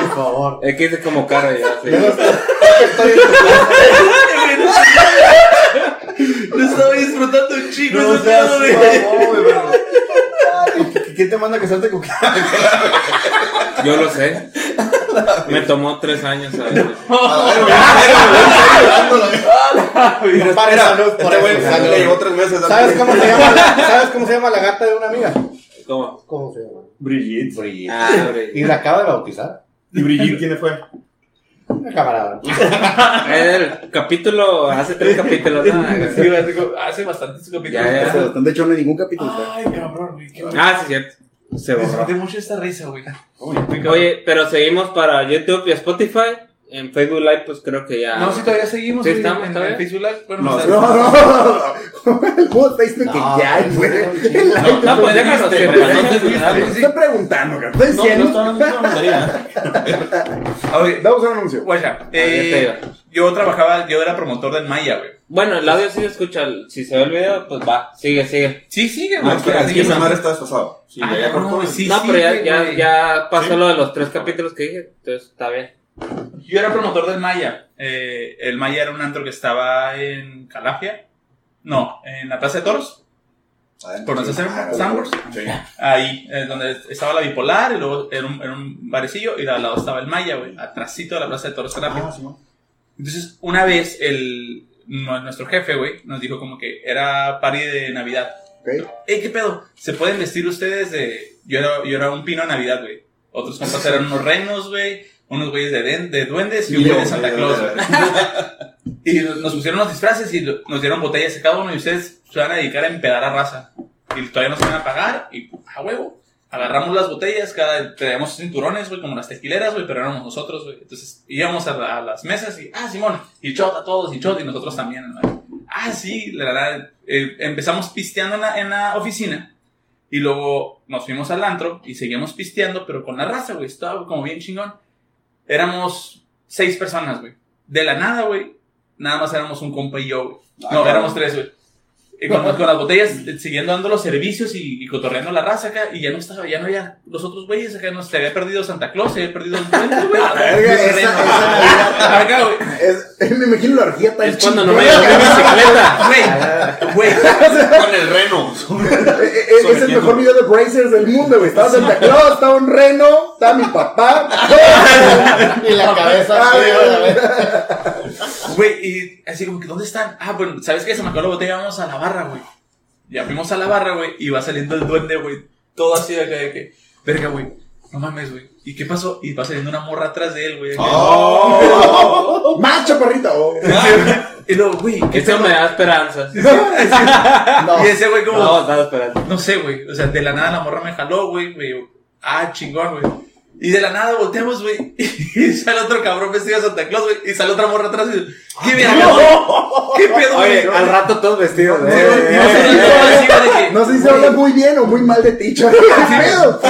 Por favor. Es que dice como caro ya. sí. Yo no estoy, en tu casa. Lo estaba disfrutando un chico No ese seas pedo, güey. No, güey, pero- ¿Quién te manda que salte con Yo lo sé. Me tomó tres años. ¿sabes? Compadre, salud por Este güey eso, le salud. llevó tres meses. ¿Sabes cómo se llama la, ¿Sabes cómo se llama la gata de una amiga? ¿Cómo? ¿Cómo se llama? Brigitte. Brigitte. Ah, hombre. Y la acaba de bautizar. ¿Y Brigitte quién fue? Una camarada. El capítulo, hace tres capítulos. ¿no? Sí, hace bastantes capítulos. Ya, ya. De hecho, no hay ningún capítulo. Ay, cabrón, güey, qué. Ah, sí, cierto. Se Me borró. disfruté mucho esta risa, güey. Oye, pero seguimos para YouTube y Spotify. En Facebook Live, pues creo que ya. No, si todavía seguimos Sí, estamos, en, en Facebook Live. Bueno, No, o sea, No, no, no, no. El mudo está diciendo que No, ya, no, güey. no, No, no, pues déjanos pediste, que güey. no te olvides. Te Estoy preguntando. Estoy No, no diciendo. tontería. oye, Damos un anuncio. eh, yo trabajaba, yo era promotor del Maya, güey. Bueno, el audio sí se escucha. Si se ve el video, pues va. Sigue, sigue. Sí, sigue, No, güey. es que esa ¿no? madre está desfasado. Sí, Ah, ya, ya no, cortó. no, pero ya, ya, pasó lo de los tres capítulos que dije. Entonces está bien. Yo era promotor del Maya. Eh, el Maya era un antro que estaba en Calafia. No, en la Plaza de Toros. ¿Conoces el Ah, Sandwich? Sí. Ahí, eh, donde estaba la bipolar, y luego era un, era un barecillo, y al lado estaba el Maya, güey. Atrásito de la Plaza de Toros. Ah, sí. Entonces, una vez, el, nu- nuestro jefe, güey, nos dijo como que era party de Navidad. Ok. Ey, ¿qué pedo? ¿Se pueden vestir ustedes de...? Yo era, yo era un pino de Navidad, güey. Otros compas eran unos renos, güey. Unos güeyes de, de duendes y un güey de Santa Claus. Y nos pusieron los disfraces y nos dieron botellas a cada uno y ustedes se van a dedicar a empedar a raza. Y todavía no se van a pagar y a huevo. Agarramos las botellas, cada, traíamos cinturones, güey, como las tequileras, güey, pero éramos nosotros, güey. Entonces íbamos a, la- a las mesas y, ah, Simón, y shot a todos, y shot, y nosotros también. Ah, sí, la verdad, eh, empezamos pisteando en la, en la oficina. Y luego nos fuimos al antro y seguimos pisteando, pero con la raza, güey. Estaba como bien chingón. Éramos seis personas, güey. De la nada, güey. Nada más éramos un compa y yo, güey. No, Ah, éramos tres, güey. Y con, con las botellas, eh, siguiendo dando los servicios y, y cotorreando la raza acá, y ya no estaba, ya no había los otros güeyes acá, no se había perdido Santa Claus, se había perdido el duende, güey. verga, esa- esa Navidad- Acá, güey. Es- me imagino la orgía tan Es cuando no me llevo mi bicicleta. Güey, güey, Con el reno. Eh, eh, Es el mejor video de Brazers del mundo, güey. Estaba Santa Claus, estaba un reno, estaba mi papá. Y la cabeza Güey, y así como que, ¿dónde están? Ah, bueno, ¿sabes qué? Se me acabó la botella, vamos a la barra, güey. Ya fuimos a la barra, güey, y va saliendo el duende, güey. Todo así de acá de que, verga, güey, no mames, güey. ¿Y qué pasó? Y va saliendo una morra atrás de él, güey. ¡Oh! ¡Macho, perrito! Oh. Y luego, güey, ¿qué Esto me da esperanzas. No. Y ese güey como, No, da esperanzas. no sé, güey. O sea, de la nada la morra me jaló, güey. Me dijo, ah, chingón, güey. Y de la nada volteamos, güey. Y sale otro cabrón vestido de Santa Claus, güey. Y sale otra morra atrás y dice, ¿qué güey? ¿Qué pedo, güey? Oye, al rato todos vestidos. No, eh. Güey, No sé si se habla muy bien o muy mal de ti, chaval. ¿Qué pedo?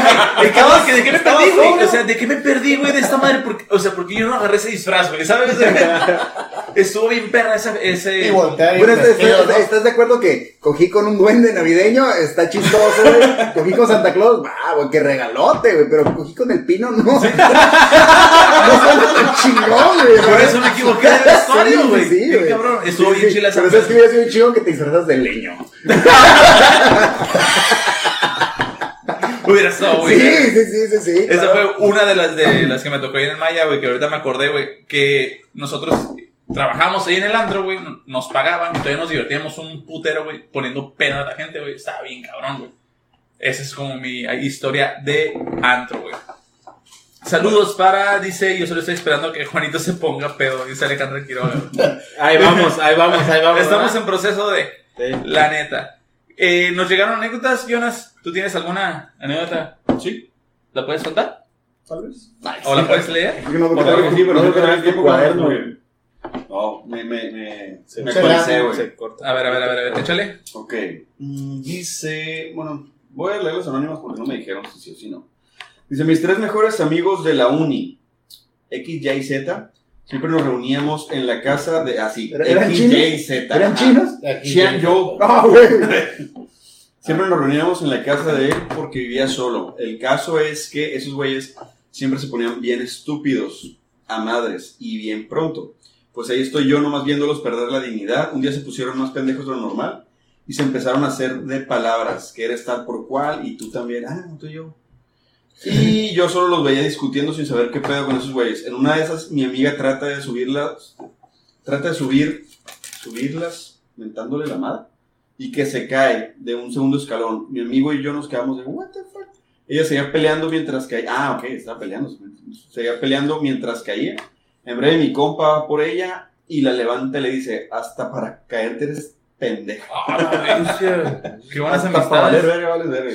¿De qué, me perdí, güey? O sea, ¿de qué me perdí, güey, de esta madre? Porque, o sea, porque yo no agarré ese disfraz, güey, ¿sabes? Estuvo bien perra esa, ese... Y voltear ¿estás, de acuerdo que cogí con un duende navideño? Está chistoso, güey. Cogí con Santa Claus, ah, güey, qué regalote, güey. Pero cogí con el pino, no. No suena tan chingón, güey. Por eso me equivoqué de vestuario, güey. Sí, güey. cabrón. Estuvo bien chila esa Pero sabes que hubiera sido chingón que te disfrazas de leño. Hubiera estado, güey. Sí, sí, sí, sí, sí. Esa claro. fue una de las de las que me tocó ahí en el Maya, güey, que ahorita me acordé, güey, que nosotros trabajamos ahí en el antro, güey, nos pagaban y todavía nos divertíamos un putero, güey, poniendo pena a la gente, güey. Estaba bien cabrón, güey. Esa es como mi historia de antro, güey. Saludos para, dice, yo solo estoy esperando que Juanito se ponga pedo, dice Alejandro Quiroga. Ahí vamos, ahí vamos, ahí vamos. Estamos ¿verdad? en proceso de, Sí. la neta. Eh, nos llegaron anécdotas, Jonas. ¿Tú tienes alguna anécdota? Sí, ¿La puedes contar? tal vez. ¿O la puedes leer? No, porque que no, porque tengo tiempo cuaderno. No, me, me, me, Se- me la- güey. se corta. A ver, a ver, a ver, a ver, échale. Ok. Mm, Dice, bueno, voy a leer los anónimos porque no me dijeron si sí o si no. Dice, mis tres mejores amigos de la uni, X, Y, Z, siempre nos reuníamos en la casa de, así, ¿Eran X? Y, Z. ¿Eran chinos? Xian Yo. Ah, güey. Siempre nos reuníamos en la casa de él porque vivía solo. El caso es que esos güeyes siempre se ponían bien estúpidos a madres y bien pronto. Pues ahí estoy yo nomás viéndolos perder la dignidad. Un día se pusieron más pendejos de lo normal y se empezaron a hacer de palabras, que eres tal por cual y tú también. Ah, no, tú y yo. Y yo solo los veía discutiendo sin saber qué pedo con esos güeyes. En una de esas, mi amiga trata de subirlas, trata de subir, subirlas, mentándole la madre, y que se cae de un segundo escalón. Mi amigo y yo nos quedamos de, what the fuck. Ella seguía peleando mientras caía. Ah, ok, estaba peleando. Seguía peleando mientras caía. En breve, mi compa va por ella y la levanta y le dice, hasta para caerte eres pendeja. Qué buenas Hasta para valer amistades. verga, vales verga.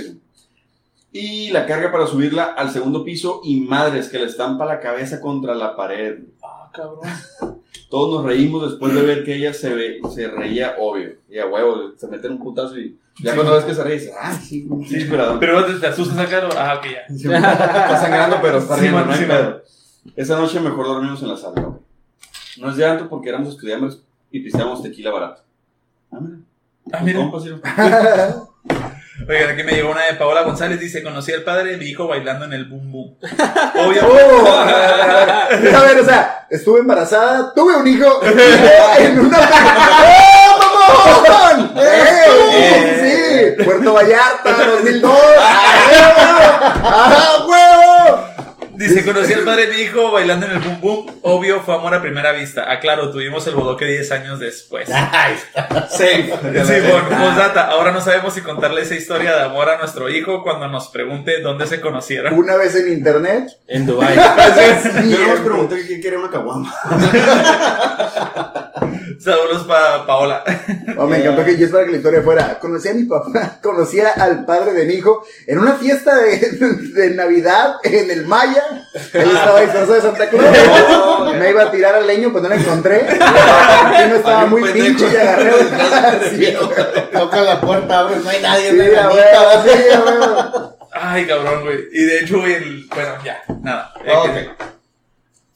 Y la carga para subirla al segundo piso y madres que le estampa la cabeza contra la pared. Ah, cabrón. Todos nos reímos después de ver que ella se, ve, se reía, obvio. Y a huevo, se mete en un putazo y ya Sí. cuando ves que se ríe, dices, ah, sí, sí, esperado. Pero no te asustas acá, ¿no? Ah, ok, ya. Está sangrando, pero está riendo, no hay pedo. Esa noche mejor dormimos en la sala, güey. No es de alto porque éramos estudiantes y pisteábamos tequila barato. Ah, mira. Ah, mira. Oigan, aquí me llegó una de Paola González. Dice: Conocí al padre de mi hijo bailando en el boom boom. Obvio. Oh, a ver, o sea, estuve embarazada, tuve un hijo en una. ¡Oh, mamón! ¡Eh! Sí, Puerto Vallarta, 2002. ¡Ah, huevo! Dice: Conocí al padre de mi hijo bailando en el boom boom. Obvio, fue amor a primera vista. Ah, claro, tuvimos el bodoque 10 años después. Safe. Sí, bueno, postdata. Ahora no sabemos si contarle esa historia de amor a nuestro hijo cuando nos pregunte dónde se conocieron. Una vez en internet. En Dubai. Yo nomás pregunté quién quería una caguama. Saludos para Paola. Oh, me encantó que yo esperaba que la historia fuera. Conocí a mi papá, conocía al padre de mi hijo en una fiesta de, de Navidad en el Maya. Él estaba disfrazado de Santa Claus. Me iba a tirar al leño, pues no la encontré. Aquí no estaba muy pinche y agarré Sí, Toca la puerta, abre, no hay nadie, sí, no hay a nadie. huevo, sí, huevo. Ay, cabrón, güey. Y de hecho, güey, el... bueno, ya, nada. Ah, que-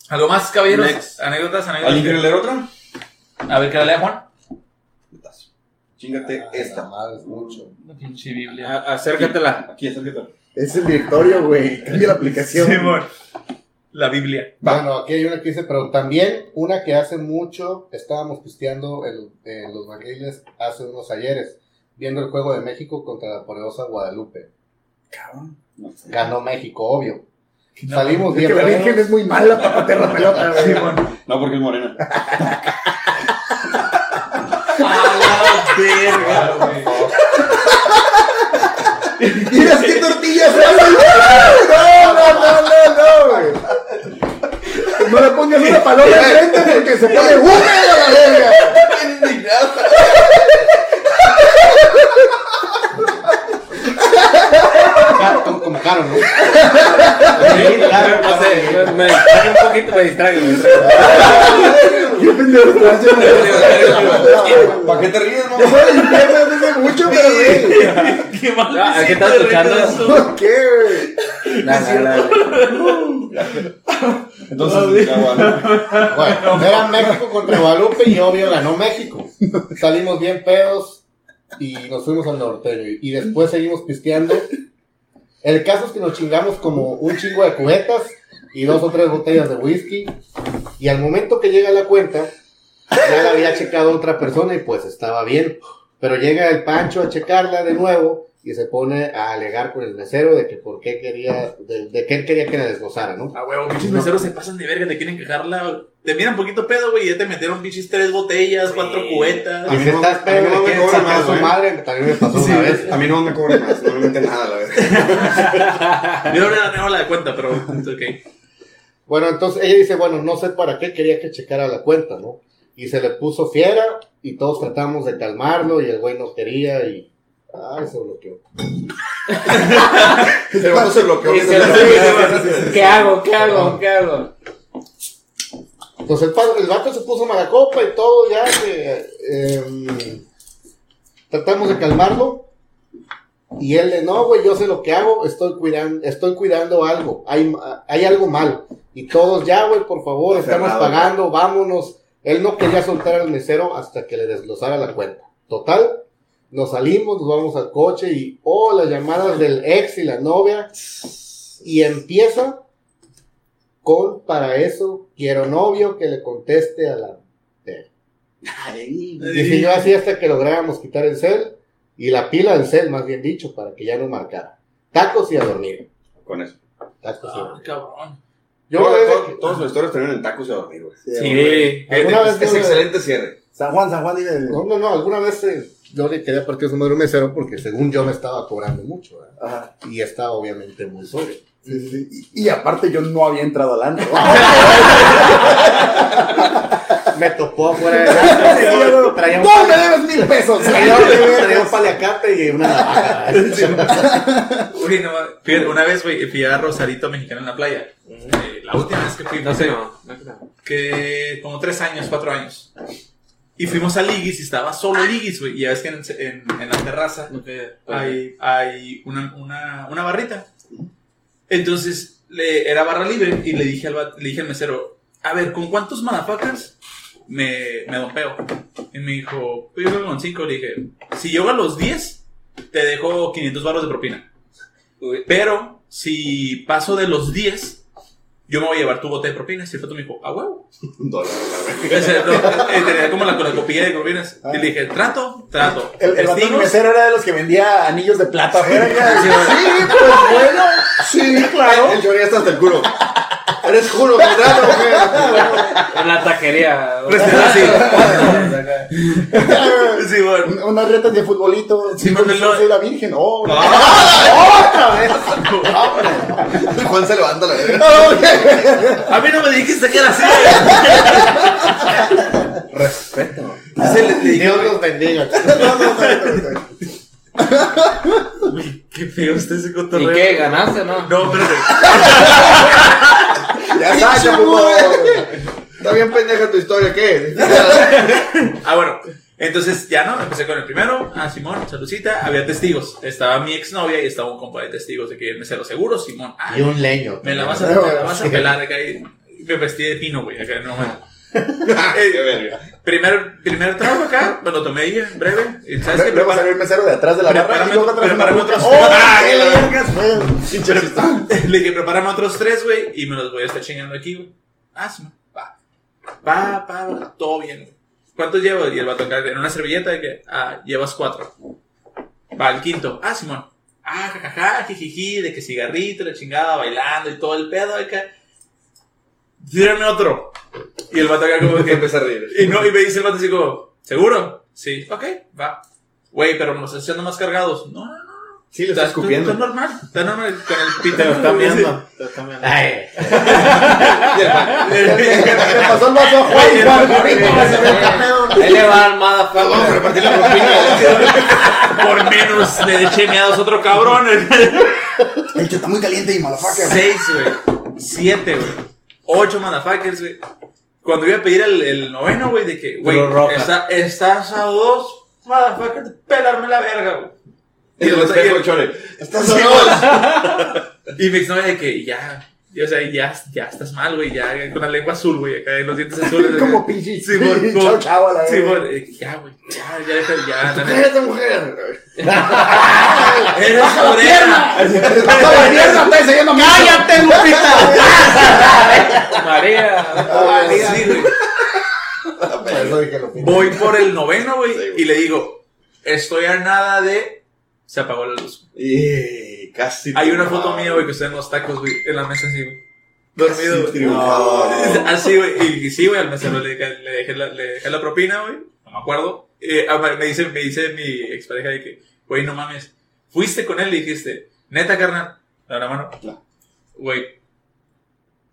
¿Algo más, caballeros? Next. Anécdotas, ¿Alguien quiere anécdotas. leer otra? A ver, que la lea Juan. Chingate la esta. madre es mucho. Una pinche Biblia. A- Acércatela. Aquí, acércate. Es el directorio, güey. Cambia la aplicación. Simón. La Biblia. Bueno, aquí hay una que dice, pero también una que hace mucho estábamos pisteando en, en los barriles hace unos ayeres, viendo el juego de México contra la poderosa Guadalupe. Cabrón. No sé. Ganó México, obvio. Salimos Es bien. que la. Virgen es muy mala para patear la pelota, güey. No, porque es morena. verga, güey. Mira qué tortillas hay, güey. No, no, no, no, no, güey. No le pongas una paloma enfrente porque se pone húmeda la verga. Ca- Como, como caro, ¿no? Sí, claro, no sé, me distrae un poquito, me distrae. me distrae. Qué pendejo estás haciendo. ¿Para qué te ríes, Yo mamá? soy infierno desde hace mucho, pero güey. Qué mal. Me ¿qué estás escuchando? regreso. ¿Por qué, güey? La, la, la. Entonces. Bueno, era México contra Guadalupe y obvio ganó México. Salimos bien pedos y nos fuimos al norteño. Y después seguimos pisteando. El caso es que nos chingamos como un chingo de cubetas y dos o tres botellas de whisky. Y al momento que llega la cuenta, ya la había checado otra persona y pues estaba bien. Pero llega el Pancho a checarla de nuevo y se pone a alegar con el mesero de que por qué quería, de, de que él quería que la desglosara, ¿no? Ah, huevo, pinches meseros se pasan de verga, te quieren quejarla. Te miran poquito pedo, güey, y ya te metieron pinches tres botellas, cuatro cubetas. Y mí si no- estás a mí pedo, no me quieres cobran sacar a más, su madre, también me pasó Sí, una vez. A mí no me cobran más, no me meten nada, la verdad. Yo no le tengo la de cuenta, pero es ok. Bueno, entonces ella dice, bueno, no sé para qué quería que checara la cuenta, ¿no? Y se le puso fiera y todos tratamos de calmarlo y el güey no quería y... Ay, se bloqueó. El vato se bloqueó. Y se lo- ¿Qué hago? ¿Qué hago? ¿Qué hago? Entonces el, el vato se puso mala copa y todo ya que... em, tratamos de calmarlo y él le, no, güey, yo sé lo que hago, estoy cuidando, estoy cuidando algo, hay, hay algo mal. Y todos, ya, güey, por favor, estamos pagando, vámonos. Él no quería soltar al mesero hasta que le desglosara la cuenta. Total, nos salimos, nos vamos al coche y, oh, las llamadas del ex y la novia. Y empieza con, para eso, quiero novio que le conteste a la... Y siguió así hasta que lográramos quitar el cel y la pila del cel, más bien dicho, para que ya no marcara. Tacos y a dormir. Con eso. Tacos y a Ah, dormir. cabrón. Yo todo- que- Todas sus historias terminan en tacos y a dormir, güey. Sí. ¿Alguna Es, vez es yo- excelente cierre. San Juan, San Juan, dime. No, no, no, alguna vez eh, yo le quería partir su madre un mesero porque según yo me estaba cobrando mucho, ¿verdad? Ajá. Y estaba obviamente muy sobrio. Sí, sí, sí. Y, y aparte yo no había entrado al antro. Me topó afuera de la traía un, ¡No me debes mil pesos! traía, traía un paliacate y una navaja. Uy, no, fíjate, una vez, güey, fui a Rosarito Mexicano en la playa. Eh, la última vez que fui, No sé, no. no sé, no. que como tres años, cuatro años. Y fuimos a Ligis y estaba solo Ligis, güey. Y ya ves que en, en- en la terraza hay, hay una, una, una barrita. Entonces, le, era barra libre y le dije al, le dije al mesero, a ver, ¿con cuántos motherfuckers me, me dopeo? Y me dijo, pues yo creo con cinco. Le dije, si llego a los 10, te dejo 500 baros de propina. Pero, si paso de los 10, yo me voy a llevar tu bote de propinas. Y el foto me dijo, ah, huevo. Un dólar, tenía como la, la copilla de propinas. Y le dije, trato, trato. El, el mesero era de los que vendía anillos de plata afuera. Sí, pues bueno. Sí, claro. El está hasta el culo. Eres culo, mujer. En la taquería. Sí, bueno. Un- Unas retas de futbolito. Sí, no- soy la virgen. Oh, Juan se levanta la verga. A mí no me dijiste que era así. Respeto. Dios los bendiga. uy, qué feo está ese ¿Y cotorreo. qué? ¿Ganaste o no? No, espérate. Ya está, chapuco. Está bien pendeja tu historia, ¿qué? Ah, bueno. Entonces ya no, empecé con el primero. Ah, Simón, saludcita. Había testigos. Estaba mi exnovia y estaba un compa de testigos de que el mesero seguro, Simón. Ah, Y un leño. me la vas a, me la vas a pelar acá. Y me vestí de pino, güey. Acá no, bueno. Qué verga. primer, primer trago acá, me lo tomé ahí en breve. Y ¿sabes qué? Luego salió el mesero de atrás de la barra y luego atrás de la prepárame otra. otros- ¡Oh, Ah, qué. Le dije, prepárame otros tres, güey, y me los voy a estar chingando aquí, güey. Ah, sí, va. Va, va, todo bien, güey. ¿Cuántos llevo? Y el vato acá, en una servilleta de que, ah, llevas cuatro. Va, el quinto. Ah, Simón. Ah, jajaja, jijiji, de que cigarrito, la chingada, bailando y todo el pedo acá. Tírame otro. Y el vato acá como que Empecé a reír. y no, y me dice el vato así como, ¿seguro? Sí, ok, va. Güey, pero nos estás haciendo más cargados. No. Sí, le está Está, escupiendo. está normal, está normal con el pito. Te lo están viendo. Te lo están viendo. Ay, Le pasó el vaso a Juan, el. Ahí le va Vamos a repartir la propina. Por menos le eché miados a otro cabrón. El hecho está muy caliente y motherfucker. Seis, güey. Siete, güey. Ocho motherfuckers, güey. Cuando iba a pedir el, el noveno, güey, de que, güey, está- estás a dos motherfuckers de pelarme la verga, güey. Y el espejo, chore. Estás Sí, solo. Y mi exnovia de que ya, ya, o sea, ya, ya estás mal, güey, ya con la lengua azul, güey, acá en los dientes azules. Como pinche. Sí, por, Chao, chao, a la Sí, por, eh, ya, güey, ya, ya, deja, ya, la. Cállate, mujer. Eres morena. Baja la está enseñando. ¡Cállate, Lupita! María. Sí, güey. Por eso dije Lupita. Voy por el noveno, güey, Sí, güey. y le digo, estoy a nada de... Se apagó la luz. Y casi. Hay una foto mía, güey, que estoy en los tacos, güey, en la mesa así, güey. Dormido. Así, güey. Y sí, güey, al mesero le, le dejé la, le dejé la propina, güey. No me acuerdo. Eh, ah, me, dice, me dice mi expareja de que, güey, no mames. Fuiste con él y dijiste, neta, carnal. Da la mano. No. Güey.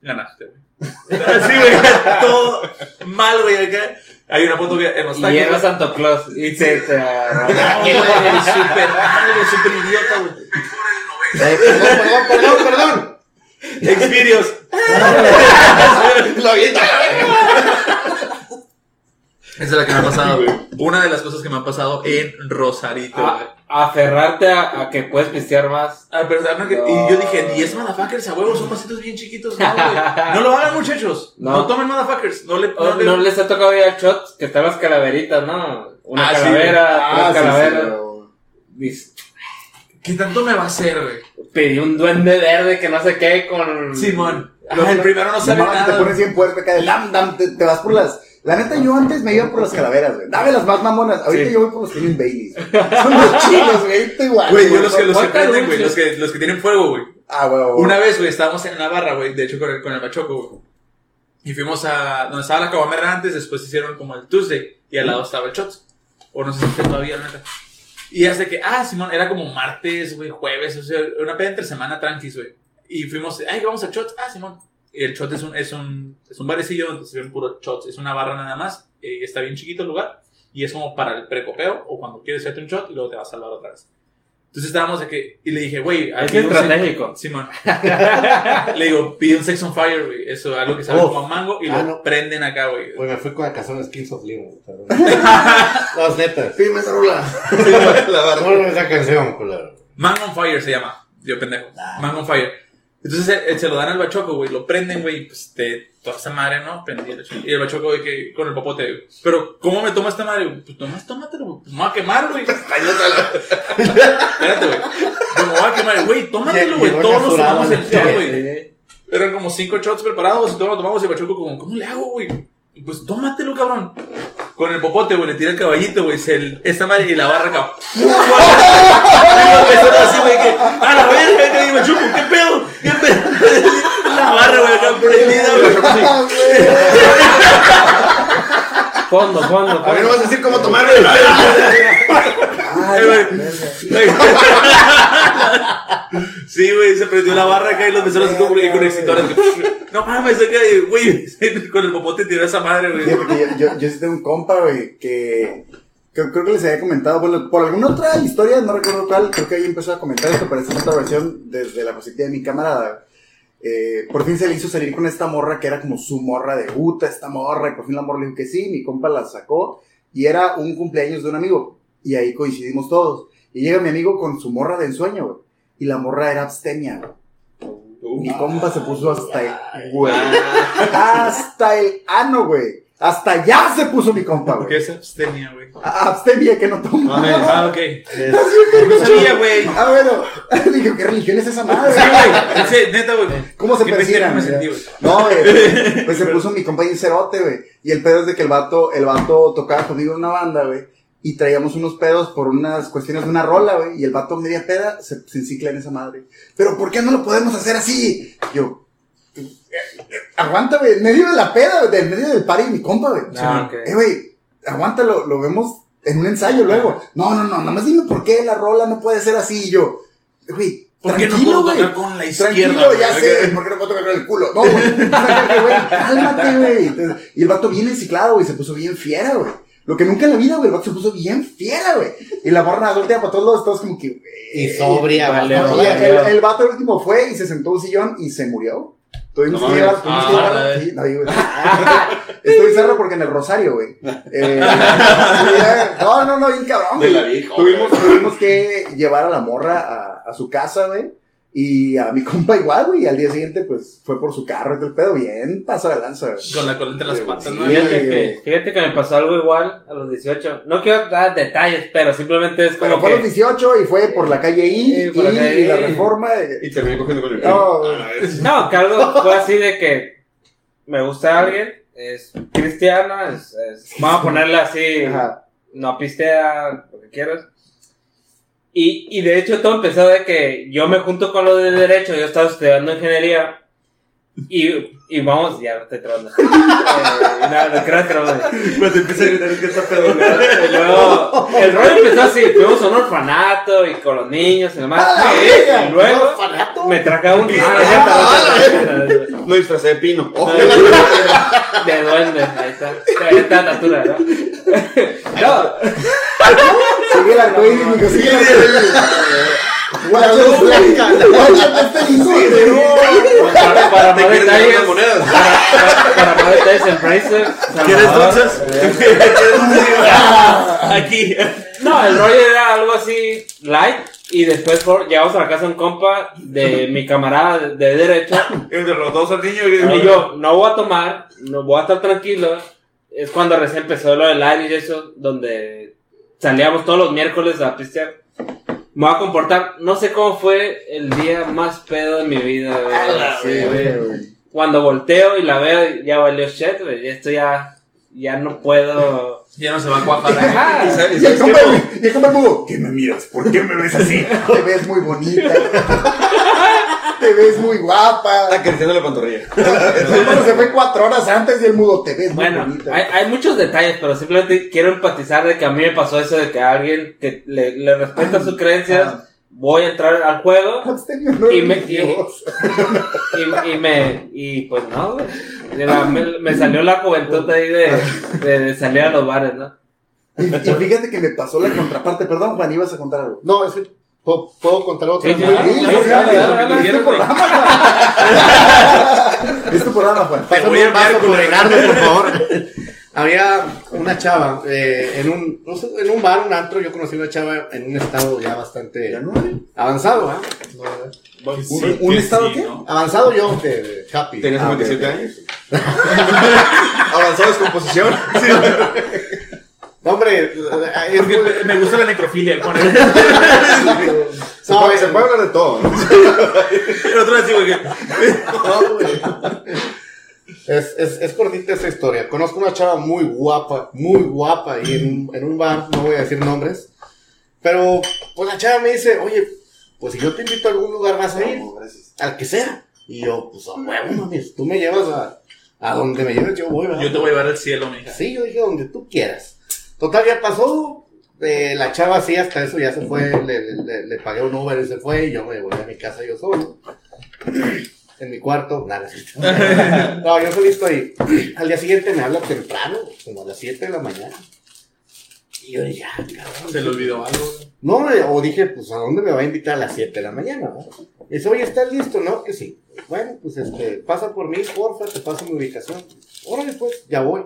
Ganaste, güey. Así, güey. Todo mal, güey, acá. Hay una foto que en los Y tacos. era güey. Santo Claus. Y te. te No, güey, súper idiota, güey. Eh, Perdón, perdón, perdón, perdón. Experios. Lo avienta. Esa es la que me ha pasado. Una de las cosas que me ha pasado en Rosarito, güey. A, aferrarte a, a que puedes pistear más. Ah, pero ¿saben qué? Y yo dije, 10 motherfuckers a huevos, son pasitos bien chiquitos. No. No lo hagan, muchachos. No, No. tomen motherfuckers. No le. ¿No, No le- no les ha tocado ir al shot? Que están las calaveritas, ¿no? Una Ah, sí, calavera, Ah, tres sí, sí, calaveras. pero- Dice, ¿Qué tanto me va a hacer, güey? Pedí un duende verde que no sé qué con. Simón. El primero no No sabe mames, te nada. pones bien dam, te, te vas por las. La neta, yo antes me iba por las calaveras, güey. Dame las más mamonas. Ahorita Sí. yo voy por los que tienen Baileys. Son los chinos, güey. Igual. Güey, yo los que, los que prenden, güey. Los que, los que tienen fuego, güey. Ah, güey, güey. Una vez, güey, estábamos en una barra, güey, de hecho con el, con el Bachoco, güey. Y fuimos a donde estaba la caguamera antes, después hicieron como el Tuesday, y al lado estaba el Shots. O no sé si está todavía, la neta. Y hasta que, ah, Simón, era como martes, güey, jueves, o sea, una peda entre semana tranquis, güey. Y fuimos, ay, vamos a Shots, ah, Simón. El Shot es un, es un, es un barecillo donde se ven puros Shots, es una barra nada más, eh, está bien chiquito el lugar, y es como para el precopeo, o cuando quieres hacerte un shot y luego te vas a salvar otra vez. Entonces estábamos de que, y le dije, güey, Es aquí un- estratégico. Simón. Le digo, pide un Sex on Fire, güey. Eso, algo que sabe como a mango y Ah, lo no. prenden acá, güey. Pues me fui con la canción de Skins of Limbo. perdón. No, es neta. Pídeme esa rula. La barra. No, esa canción, culero. Mango on Fire se llama. Yo pendejo. Mango on Fire. Entonces eh, se lo dan al bachoco, güey. Lo prenden, güey. y, Pues te, toda esa madre, ¿no? Prendí el Y el bachoco, güey, que con el popote, güey. Pero, ¿cómo me toma esta madre? güey? Pues nomás tómatelo, güey. Pues me va a quemar, güey. Espérate, güey. Pues me va a quemar, güey. Tómatelo, güey. Todos nos tomamos el shot, güey. Eran como cinco shots preparados y todos lo tomamos y el bachoco como, ¿cómo le hago, güey? Y pues tómatelo, cabrón. Con el popote, güey, le tira el caballito, güey. se Esta madre y la barra acá. Empezó así, güey, que, a la verga, que digo, chupo, ¿qué pedo? ¿Qué pedo? La barra, güey, acá prendida, güey. Fondo, fondo, A mí no vas a decir cómo güey. Sí, güey, se prendió la barra acá y los meseros así como que con extintores. No mames, güey, con el popote tiró esa madre, güey. Yo, yo, yo sí tengo un compa, güey, que, que creo que les había comentado, bueno, por alguna otra historia, no recuerdo cuál, creo que ahí empezó a comentar esto, pero esta es otra versión desde la perspectiva de mi camarada. Eh, por fin se le hizo salir con esta morra que era como su morra de puta, esta morra, y por fin la morra le dijo que sí, mi compa la sacó, y era un cumpleaños de un amigo, y ahí coincidimos todos. Y llega mi amigo con su morra de ensueño, güey, y la morra era abstemia, güey. Mi compa se puso hasta el, güey, hasta el ano, güey. Hasta allá se puso mi compa, ¿Por qué güey. es abstemia, güey? A- Abstemia que no toma. Ah, ok. No sabía, güey. Ah, bueno. Dije, ¿qué religión es esa madre? Sí, güey. Sí, neta, güey. ¿Cómo se güey. No, güey. Pues se puso mi compa bien cerote, güey. Y el pedo es de que el vato, el vato tocaba conmigo en una banda, güey. Y traíamos unos pedos por unas cuestiones de una rola, güey. Y el vato media peda se, se encicla en esa madre. Pero ¿por qué no lo podemos hacer así? Yo. Eh, eh, Aguanta, güey. En medio de la peda, güey. En medio del party mi compa, güey. Ah, ok. Eh, güey. Aguántalo, lo vemos en un ensayo luego. No, no, no. Nada más dime por qué la rola no puede ser así. Y yo. Güey. ¿Por qué no tranquilo, puedo güey. tocar con la izquierda? Tranquilo, ya sé, ¿por qué no puedo tocar con el culo? No, güey, cálmate, güey. Y el vato bien enciclado, güey, se puso bien fiera, güey. Lo que nunca en la vida, güey, el vato se puso bien fiera, güey. Y la morra voltea para todos lados, todos como que, güey. Y sobria, Vale, vale, Y el, el, el vato último fue y se sentó en un sillón y se murió. Tuvimos No que llevar, tuvimos que Ah, llevar, no, digo, estoy cerro porque en el Rosario, güey. Eh, no, no, no, bien cabrón, De güey. la vieja, Tuvimos, tuvimos que llevar a la morra a, a su casa, güey. Y a mi compa igual, güey. Y al día siguiente, pues, fue por su carro y todo el pedo. Bien, pasó de lanza, güey. Con la cola entre las patas, ¿no? Fíjate que, fíjate que me pasó algo igual a los 18. No quiero dar detalles, pero simplemente es Pero como fue a los que... 18 y fue por la calle I, Sí, por la I, calle y la reforma. eh, Y terminé cogiendo con el No. Ah, es- No, que algo fue así de que me gusta alguien, es cristiana, es, es- vamos a ponerle así, Ajá. no pistea, lo que quieras. Y, y de hecho todo empezó de que yo me junto con lo de derecho, yo estaba estudiando ingeniería y, y vamos, ya te eh, no, no creo que no, Pero te empieza a gritar que está pedo. Y luego, el rollo empezó así, fuimos a un orfanato y con los niños y demás. ¡Ah, y, luego ¿Un orfanato? me traje un... Ah, no disfracé de pino. De duende, ahí está. Ahí está la altura, ¿no? No, Sigue arcoíris. Guacho, güey. Guacho, te feliz, para, para ¿Te más detalles, para, para más detalles, el Fraser. ¿Quieres dulces? eh, Aquí. No, el rollo era algo así light. Y después por- llegamos a la casa de un compa de mi camarada de, de derecho. Entre los dos al niño Y yo, no voy a tomar, no voy a estar tranquilo. Es cuando recién empezó lo del Irish, eso, donde salíamos todos los miércoles a pistear. Me voy a comportar, no sé cómo fue el día más pedo de mi vida, güey. Sí, güey. Cuando volteo y la veo, ya valió shit, güey. Esto ya, ya no puedo. Ya no se va a cuajar. Ajá. ¿Y el compa, el ¿qué me miras? ¿Por qué me ves así? Te ves muy bonita. Te ves muy guapa. Acariciando la pantorrilla. El se fue cuatro horas antes y el mudo, te ves muy Bueno, bonita. hay, hay muchos detalles, pero simplemente quiero empatizar de que a mí me pasó eso de que a alguien que le, le respeta sus creencias, Ah. voy a entrar al juego y me- y, y me y pues no me, me salió la juventud ahí de, de, de salir a los bares no Y, y fíjate que me pasó la contraparte. Perdón, Juan, ibas a contar algo. No, es que ¿puedo, puedo contar otra Sí, sí? Ah, Sí, sí, sí, sí, sí, sí, es tu programa, Juan. Es tu programa, Juan. Te voy a vaso con Reinaldo, por favor. Había una chava eh, en un no sé, en un bar, un antro. Yo conocí una chava en un estado ya bastante ¿Ya no? avanzado, ¿ah? No, ¿Un, un estado qué? avanzado yo, de, happy. ¿Tenías Ah, 57 ok, ok. años? Avanzado descomposición. No, hombre, es Porque muy- me gusta la necrofilia. Con el, Se, No, puede, se puede hablar de todo. ¿no? el otro así, güey. No, güey. Es, es, es cortita esta historia. Conozco una chava muy guapa, muy guapa, y en, un- en un bar, no voy a decir nombres, pero pues la chava me dice, oye, pues si yo te invito a algún lugar vas a ir, al que sea. Y yo, pues a huevo, mami, tú me llevas a, a donde me lleves, yo voy, ¿verdad? Yo te voy a llevar al cielo, mija. Sí, yo dije donde tú quieras. Total, ya pasó. eh, la chava sí, hasta eso ya se fue. Le, le- le- le pagué un Uber y se fue. Y yo me volví a mi casa yo solo. En mi cuarto, nada. No, yo solito ahí. Al día siguiente me habla temprano, como a las 7 de la mañana. Y yo dije, ah, cabrón. Se le olvidó algo. No, o dije, pues, ¿a dónde me va a invitar a las 7 de la mañana? Y dice, oye, ¿estás listo? ¿No? Que sí. Bueno, pues, este, pasa por mí, porfa, te paso mi ubicación. Órale, pues, ya voy.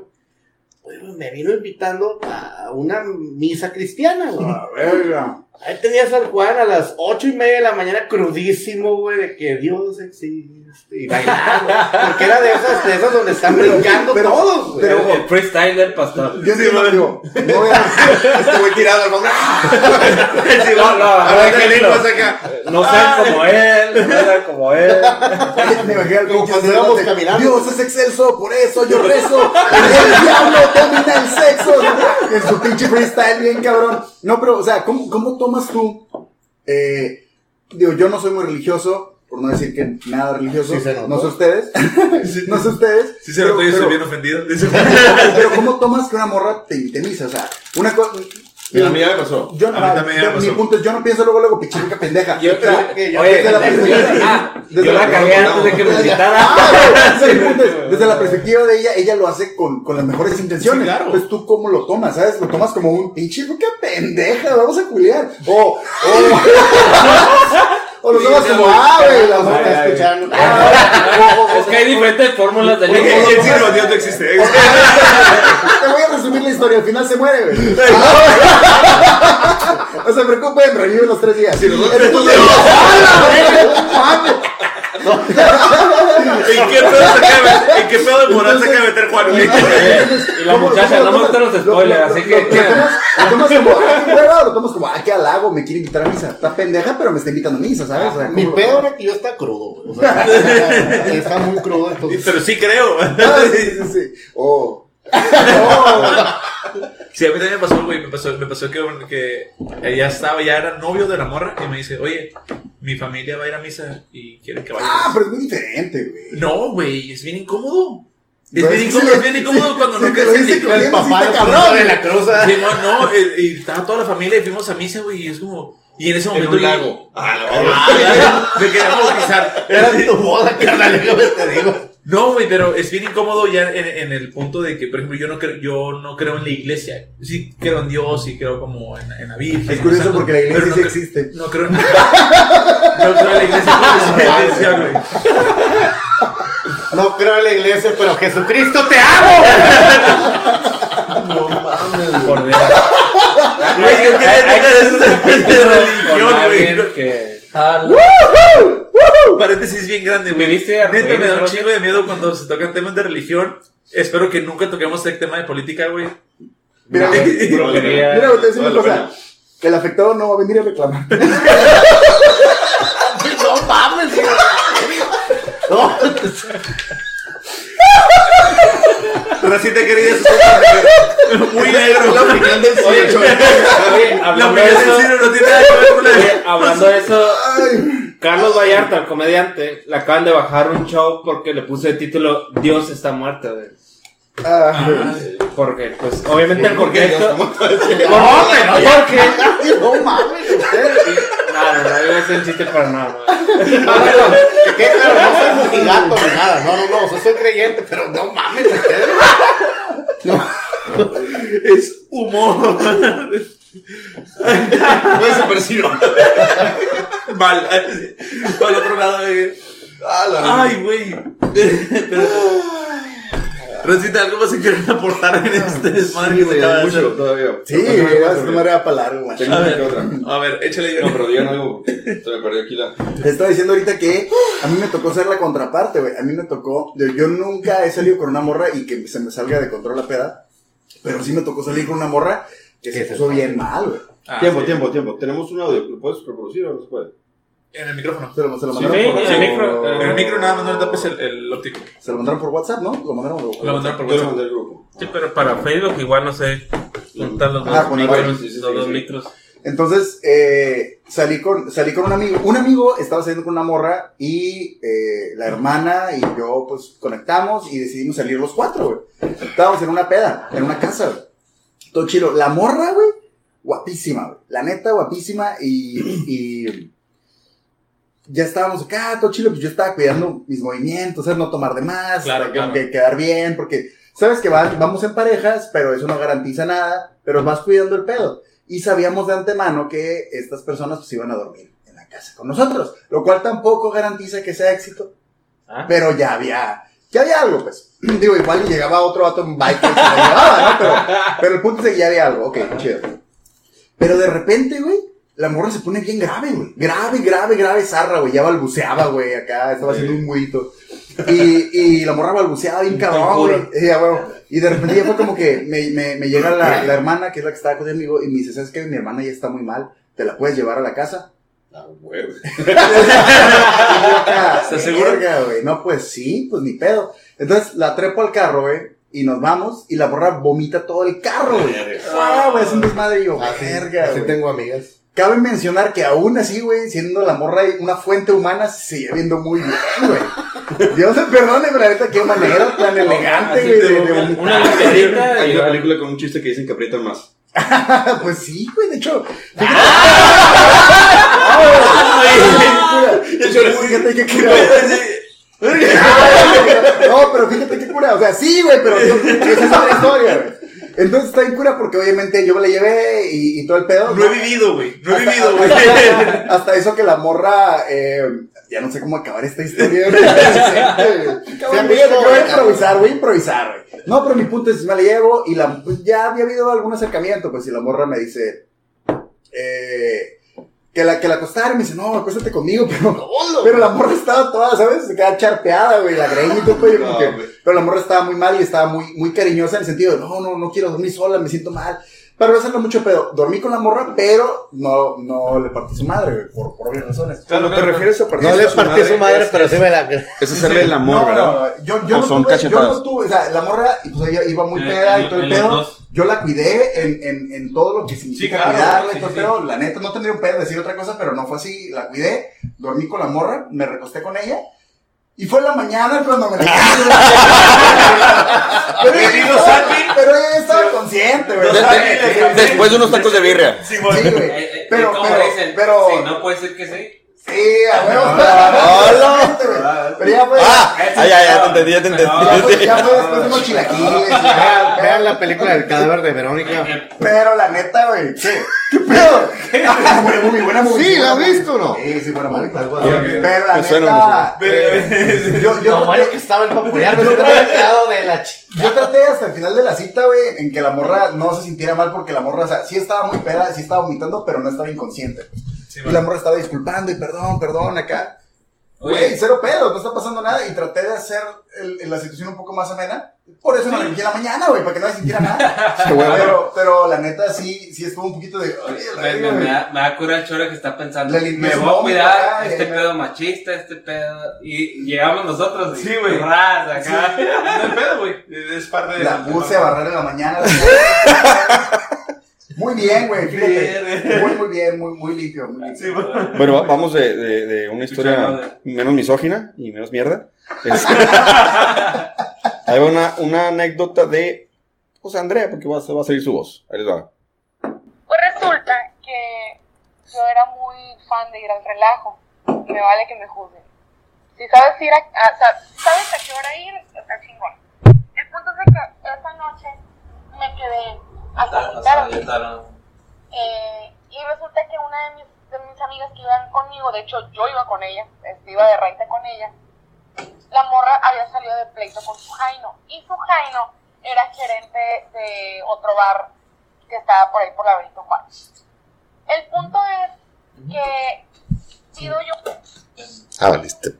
Bueno, me vino invitando a una misa cristiana, güey. A verga. Ahí tenías al Juan a las ocho y media de la mañana crudísimo, güey, de que Dios existe y bailando. Porque era de esas, de esas donde están brincando Pero- todos, güey. pero- El freestyle del pastor. Yo sí, no, digo, no voy a- Este güey tirado al fondo. No, no, A ver, ¿qué ejemplo, lenguas acá? No sean como él, no sean como él. Me imagino al Como cuando íbamos caminando. Dios es excelso, por eso yo rezo. El diablo domina el sexo. En su pinche freestyle, bien cabrón. No, pero, o sea, ¿cómo, cómo tomas tú? Eh, digo, yo no soy muy religioso, por no decir que nada religioso. Sí no sé ustedes. no sé ustedes. Sí, se pero- lo estoy, bien ofendido. Pero ¿cómo tomas que una morra te intimiza? O sea, una cosa... Mira, a mí ya me pasó. Yo no, A mí también yo- me mi pasó. punto es, yo no pienso luego, luego, pichiruca pendeja. Yo creo que desde Oye, la perspectiva- ah, desde yo la cagué no, antes de que me desde- citara. Ah, la perspectiva de ella, ella lo hace con, con las mejores intenciones. Sí, claro. Pues tú cómo lo tomas, ¿sabes? Lo tomas como un pinche, qué pendeja, vamos a culiar. O, o, o lo tomas como, ah, güey, la morra Está escuchando. Es que hay diferentes fórmulas de lengua. el Dios no existe. Te voy a resumir la historia, al final se muere, güey. No se preocupen, revive los tres días. Entonces- ¿En qué pedo se meter- ¿En qué pedo de moral se acaba de meter Juan? Y la muchacha, no me gustan los spoilers, así que. Lo tomas, lo tomas como, ah, lo tomas como, ah, qué halago, me quiere invitar a misa. Está pendeja, pero me está invitando a misa, ¿sabes? O sea, Mi ¿cómo- peor era que yo está crudo, güey. O sea, está muy crudo, entonces. Pero sí creo. Ah, sí, sí, sí. Oh. Sí, a mí también me pasó, güey. Me pasó, me pasó que, que ella estaba, ya era novio de la morra y me dice, oye, mi familia va a ir a misa y quieren que vaya. Ah, pero es muy diferente, güey. No, güey, es bien incómodo. Es No, bien incómodo, es bien incómodo cuando no crees en iglesia. El papá cabrón. en la cruz. Sí, no, no, y estaba toda la familia y fuimos a misa, güey, y es como... Y en ese En momento... un yo- lago. Ah, Ah, Me quería bautizar. Era tu boda, carnal, déjame te digo. No, güey, pero es bien incómodo ya en, en el punto de que, por ejemplo, yo no creo, yo no creo en la iglesia. Sí creo en Dios y creo como en, en la Virgen. Es curioso porque la iglesia sí no existe. No creo en... No creo en la iglesia güey. No creo en la iglesia, pero Jesucristo te amo. Por Dios. Güey, yo quería tocar eso de, religión, güey. que- Paréntesis bien grande, güey. ¿Viviste Neta, me da un chingo de miedo cuando se tocan temas de religión. Espero que nunca toquemos el tema de política, güey. Mira, brujería. Mira, te voy a decir una la cosa. El afectado no va a venir a reclamar. No mames, güey. No, Racita querida, muy negro. La opinión del Oye, Cicho. oye, La hablando de opinión del eso, cine no tiene nada que ver con la oye, hablando de eso, Ay. Carlos Vallarta, el comediante, le acaban de bajar un show porque le puse el título Dios está muerto, güey. Ah, Porque, pues, obviamente el ¿Por qué Dios contexto. está muerto? No, porque. no mames, usted. No, no, no, ser un chiste para nada. no. que quede claro, no soy mojigato ni nada. No, no, no, o sea, soy creyente, pero no mames, ustedes. Es humor. No desapareció. Mal. Al otro lado, güey. La Ay, güey. Pero- Rosita, ¿algo más que quieran aportar en este desmadre acaba de mucho todavía. Sí, esta madre va para largo, macho. Tengo A una ver. que otra. A ver, échale No, pero digan algo. Se me perdió aquí la. Te estaba diciendo ahorita que a mí me tocó ser la contraparte, güey. A mí me tocó. Yo, nunca he salido con una morra y que se me salga de control la peda. Pero sí me tocó salir con una morra Que se puso bien mal, güey. Ah, tiempo, sí. tiempo, tiempo. Tenemos un audio. ¿Lo puedes reproducir o no se puede? En el micrófono. Se lo, se lo Sí, mandaron sí, por, en el micro, En el micro nada más no le tapes el, el óptico. Se lo mandaron por WhatsApp, ¿no? Lo mandaron por Lo mandaron por Yo lo WhatsApp. mandé al grupo. Sí, pero para Facebook igual no sé. Juntar los Ah, dos con micros. igual, sí, sí, los sí, dos sí. micros. Entonces, eh, salí con, salí con un amigo. Un amigo estaba saliendo con una morra y eh, la hermana y yo, pues, conectamos y decidimos salir los cuatro, güey. Estábamos en una peda, en una casa, güey. Todo chido. La morra, güey, guapísima, güey. La neta, guapísima y, y ya estábamos acá, todo chido. Pues yo estaba cuidando mis movimientos, ¿sabes? No tomar de más, Claro, que- claro. que quedar bien, porque sabes que va- vamos en parejas, pero eso no garantiza nada, pero vas cuidando el pedo. Y sabíamos de antemano que estas personas pues iban a dormir en la casa con nosotros, lo cual tampoco garantiza que sea éxito, Ah. pero ya había, ya había algo, pues. Digo, igual y llegaba otro vato en bike y se lo llevaba, ¿no? Pero, pero el punto es que ya había algo, ok, chido. Pero de repente, güey, la morra se pone bien grave, güey. Grave, grave, grave, zarra, güey. Ya balbuceaba, güey, acá, estaba haciendo un muito. Y, y la morra balbuceaba bien cabrón, güey. Y, ya, bueno, y de repente ya fue como que me, me, me llega la, la hermana, que es la que estaba conmigo, y me dice, ¿sabes qué? Mi hermana ya está muy mal, ¿te la puedes llevar a la casa? Ah, güey. ¿Estás seguro? "Verga, güey. No, pues sí, pues ni pedo. Entonces la trepo al carro, güey, y nos vamos, y la morra vomita todo el carro, güey. Ah, güey, es un desmadre, y yo, Así, verga, así güey. tengo amigas. Cabe mencionar que aún así, güey, siendo la morra una fuente humana, se sigue viendo muy bien, güey. Dios me perdone, pero ahorita qué manera tan elegante, güey, de, de una- Hay y una película con un chiste que dicen que aprietan más. Pues sí, güey, de hecho. Fíjate qué cura. No, pero fíjate qué cura. O sea, sí, güey, pero yo- esa es otra historia, güey. Entonces está bien cura porque obviamente yo me la llevé y, y todo el pedo. No he vivido, güey. No he Hasta- vivido, güey. hasta, hasta eso que la morra, eh, ya no sé cómo acabar esta historia. güey. Que voy a improvisar, voy a improvisar, güey. No, pero mi punto es, me la llevo y la, pues, ya había habido algún acercamiento, pues, y la morra me dice, eh, que la, que la acostara y me dice, no, acuéstate conmigo, pero, pero la morra estaba toda, ¿sabes? Se queda charpeada, güey, la greña y todo, pues, yo como No, que- güey. pero la morra estaba muy mal y estaba muy, muy cariñosa en el sentido de, no, no, no quiero dormir sola, me siento mal. Para no hacerle mucho pedo, dormí con la morra, pero no, no le partí su madre, güey, por, por obvias razones. Cuando te refieres a partir No le partí su madre, pero sí me la. Es hacerle el amor, no, ¿verdad? no, yo, yo ¿O no son tuve, yo cachetadas? no tuve, o sea, la morra, pues ella iba muy peda y todo el pedo. Yo la cuidé en, en, en todo lo que significa Sí, claro, cuidarla y sí, sí, pedo. La neta, no tendría un pedo decir otra cosa, pero no fue así. La cuidé, dormí con la morra, me recosté con ella. Y fue en la mañana cuando me la pero, ella estaba, pero ella estaba consciente, güey. Después de unos tacos de birria. Sí, Sí, güey. Eh, eh, Pero, ¿cómo pero, pero. Sí, no puede ser que sí. Sí, a huevo. ¡Hola! Pero ya fue. Ah, ah, ya, ya te entendí, ya te Ya entendí. ya fue después de unos chilaquiles. ya, Vean, la película del cadáver de Verónica. Pero la neta, güey. ¿Qué? ¿Qué pedo? Ah, buena movie, buena movie. Sí, ¿la has visto o no? Sí, sí, buena movie. Pero la neta. eh, Yo, yo, Lo bueno que estaba el popular, hubiera quedado de la ch... yo traté hasta el final de la cita, güey, en que la morra no se sintiera mal porque la morra, o sea, sí estaba muy peda, sí estaba vomitando, pero no estaba inconsciente. Y la morra estaba disculpando y perdón, perdón, acá. Güey, cero pedo, no está pasando nada. Y traté de hacer el- la situación un poco más amena. Por eso me la en la mañana, güey, para que no sintiera nada. pero, pero la neta sí, sí estuvo un poquito de. "Oye, me, me, me güey". da, me da cura el choro que está pensando. Le Me voy a cuidar acá, este me- pedo machista, este pedo. Y llegamos nosotros. y Sí, güey. ras acá. No hay pedo, güey. Es parte de La puse a barrer en la mañana. muy bien, güey, fíjate. Muy, muy bien, muy, muy limpio. Muy limpio. Sí. Bueno, va- vamos de, de, de una historia menos misógina y menos mierda. Este, Ahí va una, una anécdota de José Andrea, porque va, a- va a salir su voz. Ahí les va. Pues resulta que yo era muy fan de ir al relajo. Y me vale que me juzguen. Si sabes ir a, a- sa- sabes a qué hora ir, está chingón. El punto es que esa noche me quedé hasta. Eh, y resulta que una de mis, de mis amigas que iban conmigo, de hecho yo iba con ella, este, iba de raita con ella, la morra había salido de pleito con su Jaino. Y su Jaino era gerente de otro bar que estaba por ahí por la Benito Juárez. El punto es que pido yo Ah, valiste.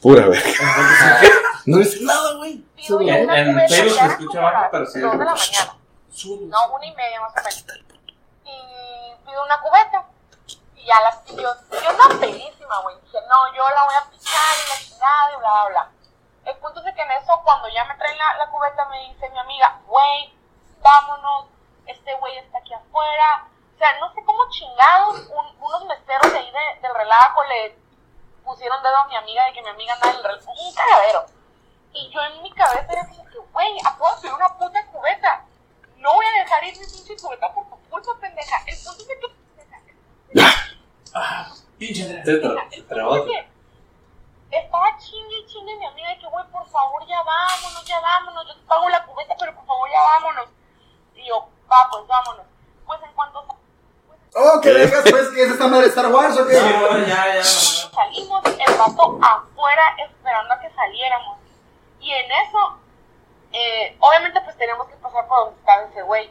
Pura verga. No dice nada, güey. En- en Facebook se escucha bajo, pero sí. dos de la mañana. No, una y media más o menos. Y pido una cubeta. Y ya las yo, yo estaba felísima, güey. Dije, no, yo la voy a picar y la chingada y bla, bla, bla. El punto es que en eso, cuando ya me traen la, la cubeta, me dice mi amiga, güey, vámonos, este güey está aquí afuera. O sea, no sé cómo chingados un- unos meseros de ahí de- del relajo le pusieron dedo a mi amiga de que mi amiga andaba en el relajo. Un cagadero. Y yo en mi cabeza era como que, güey, acabo de una puta cubeta. No voy a dejar ir mi pinche cubeta por tu culpa, pendeja. El punto es que, pendeja, Pinche estaba chingue y chingue mi amiga de que, güey, por favor, ya vámonos, ya vámonos. Yo te pago la cubeta, pero por favor, ya vámonos. Y yo, va, pues vámonos. Pues en cuanto Oh, que vengas, pues, que es esta madre de Star Wars o qué? No, ya, ya. salimos, el vato afuera esperando a que saliéramos. Y en eso, eh, obviamente pues teníamos que pasar por donde estaba ese güey.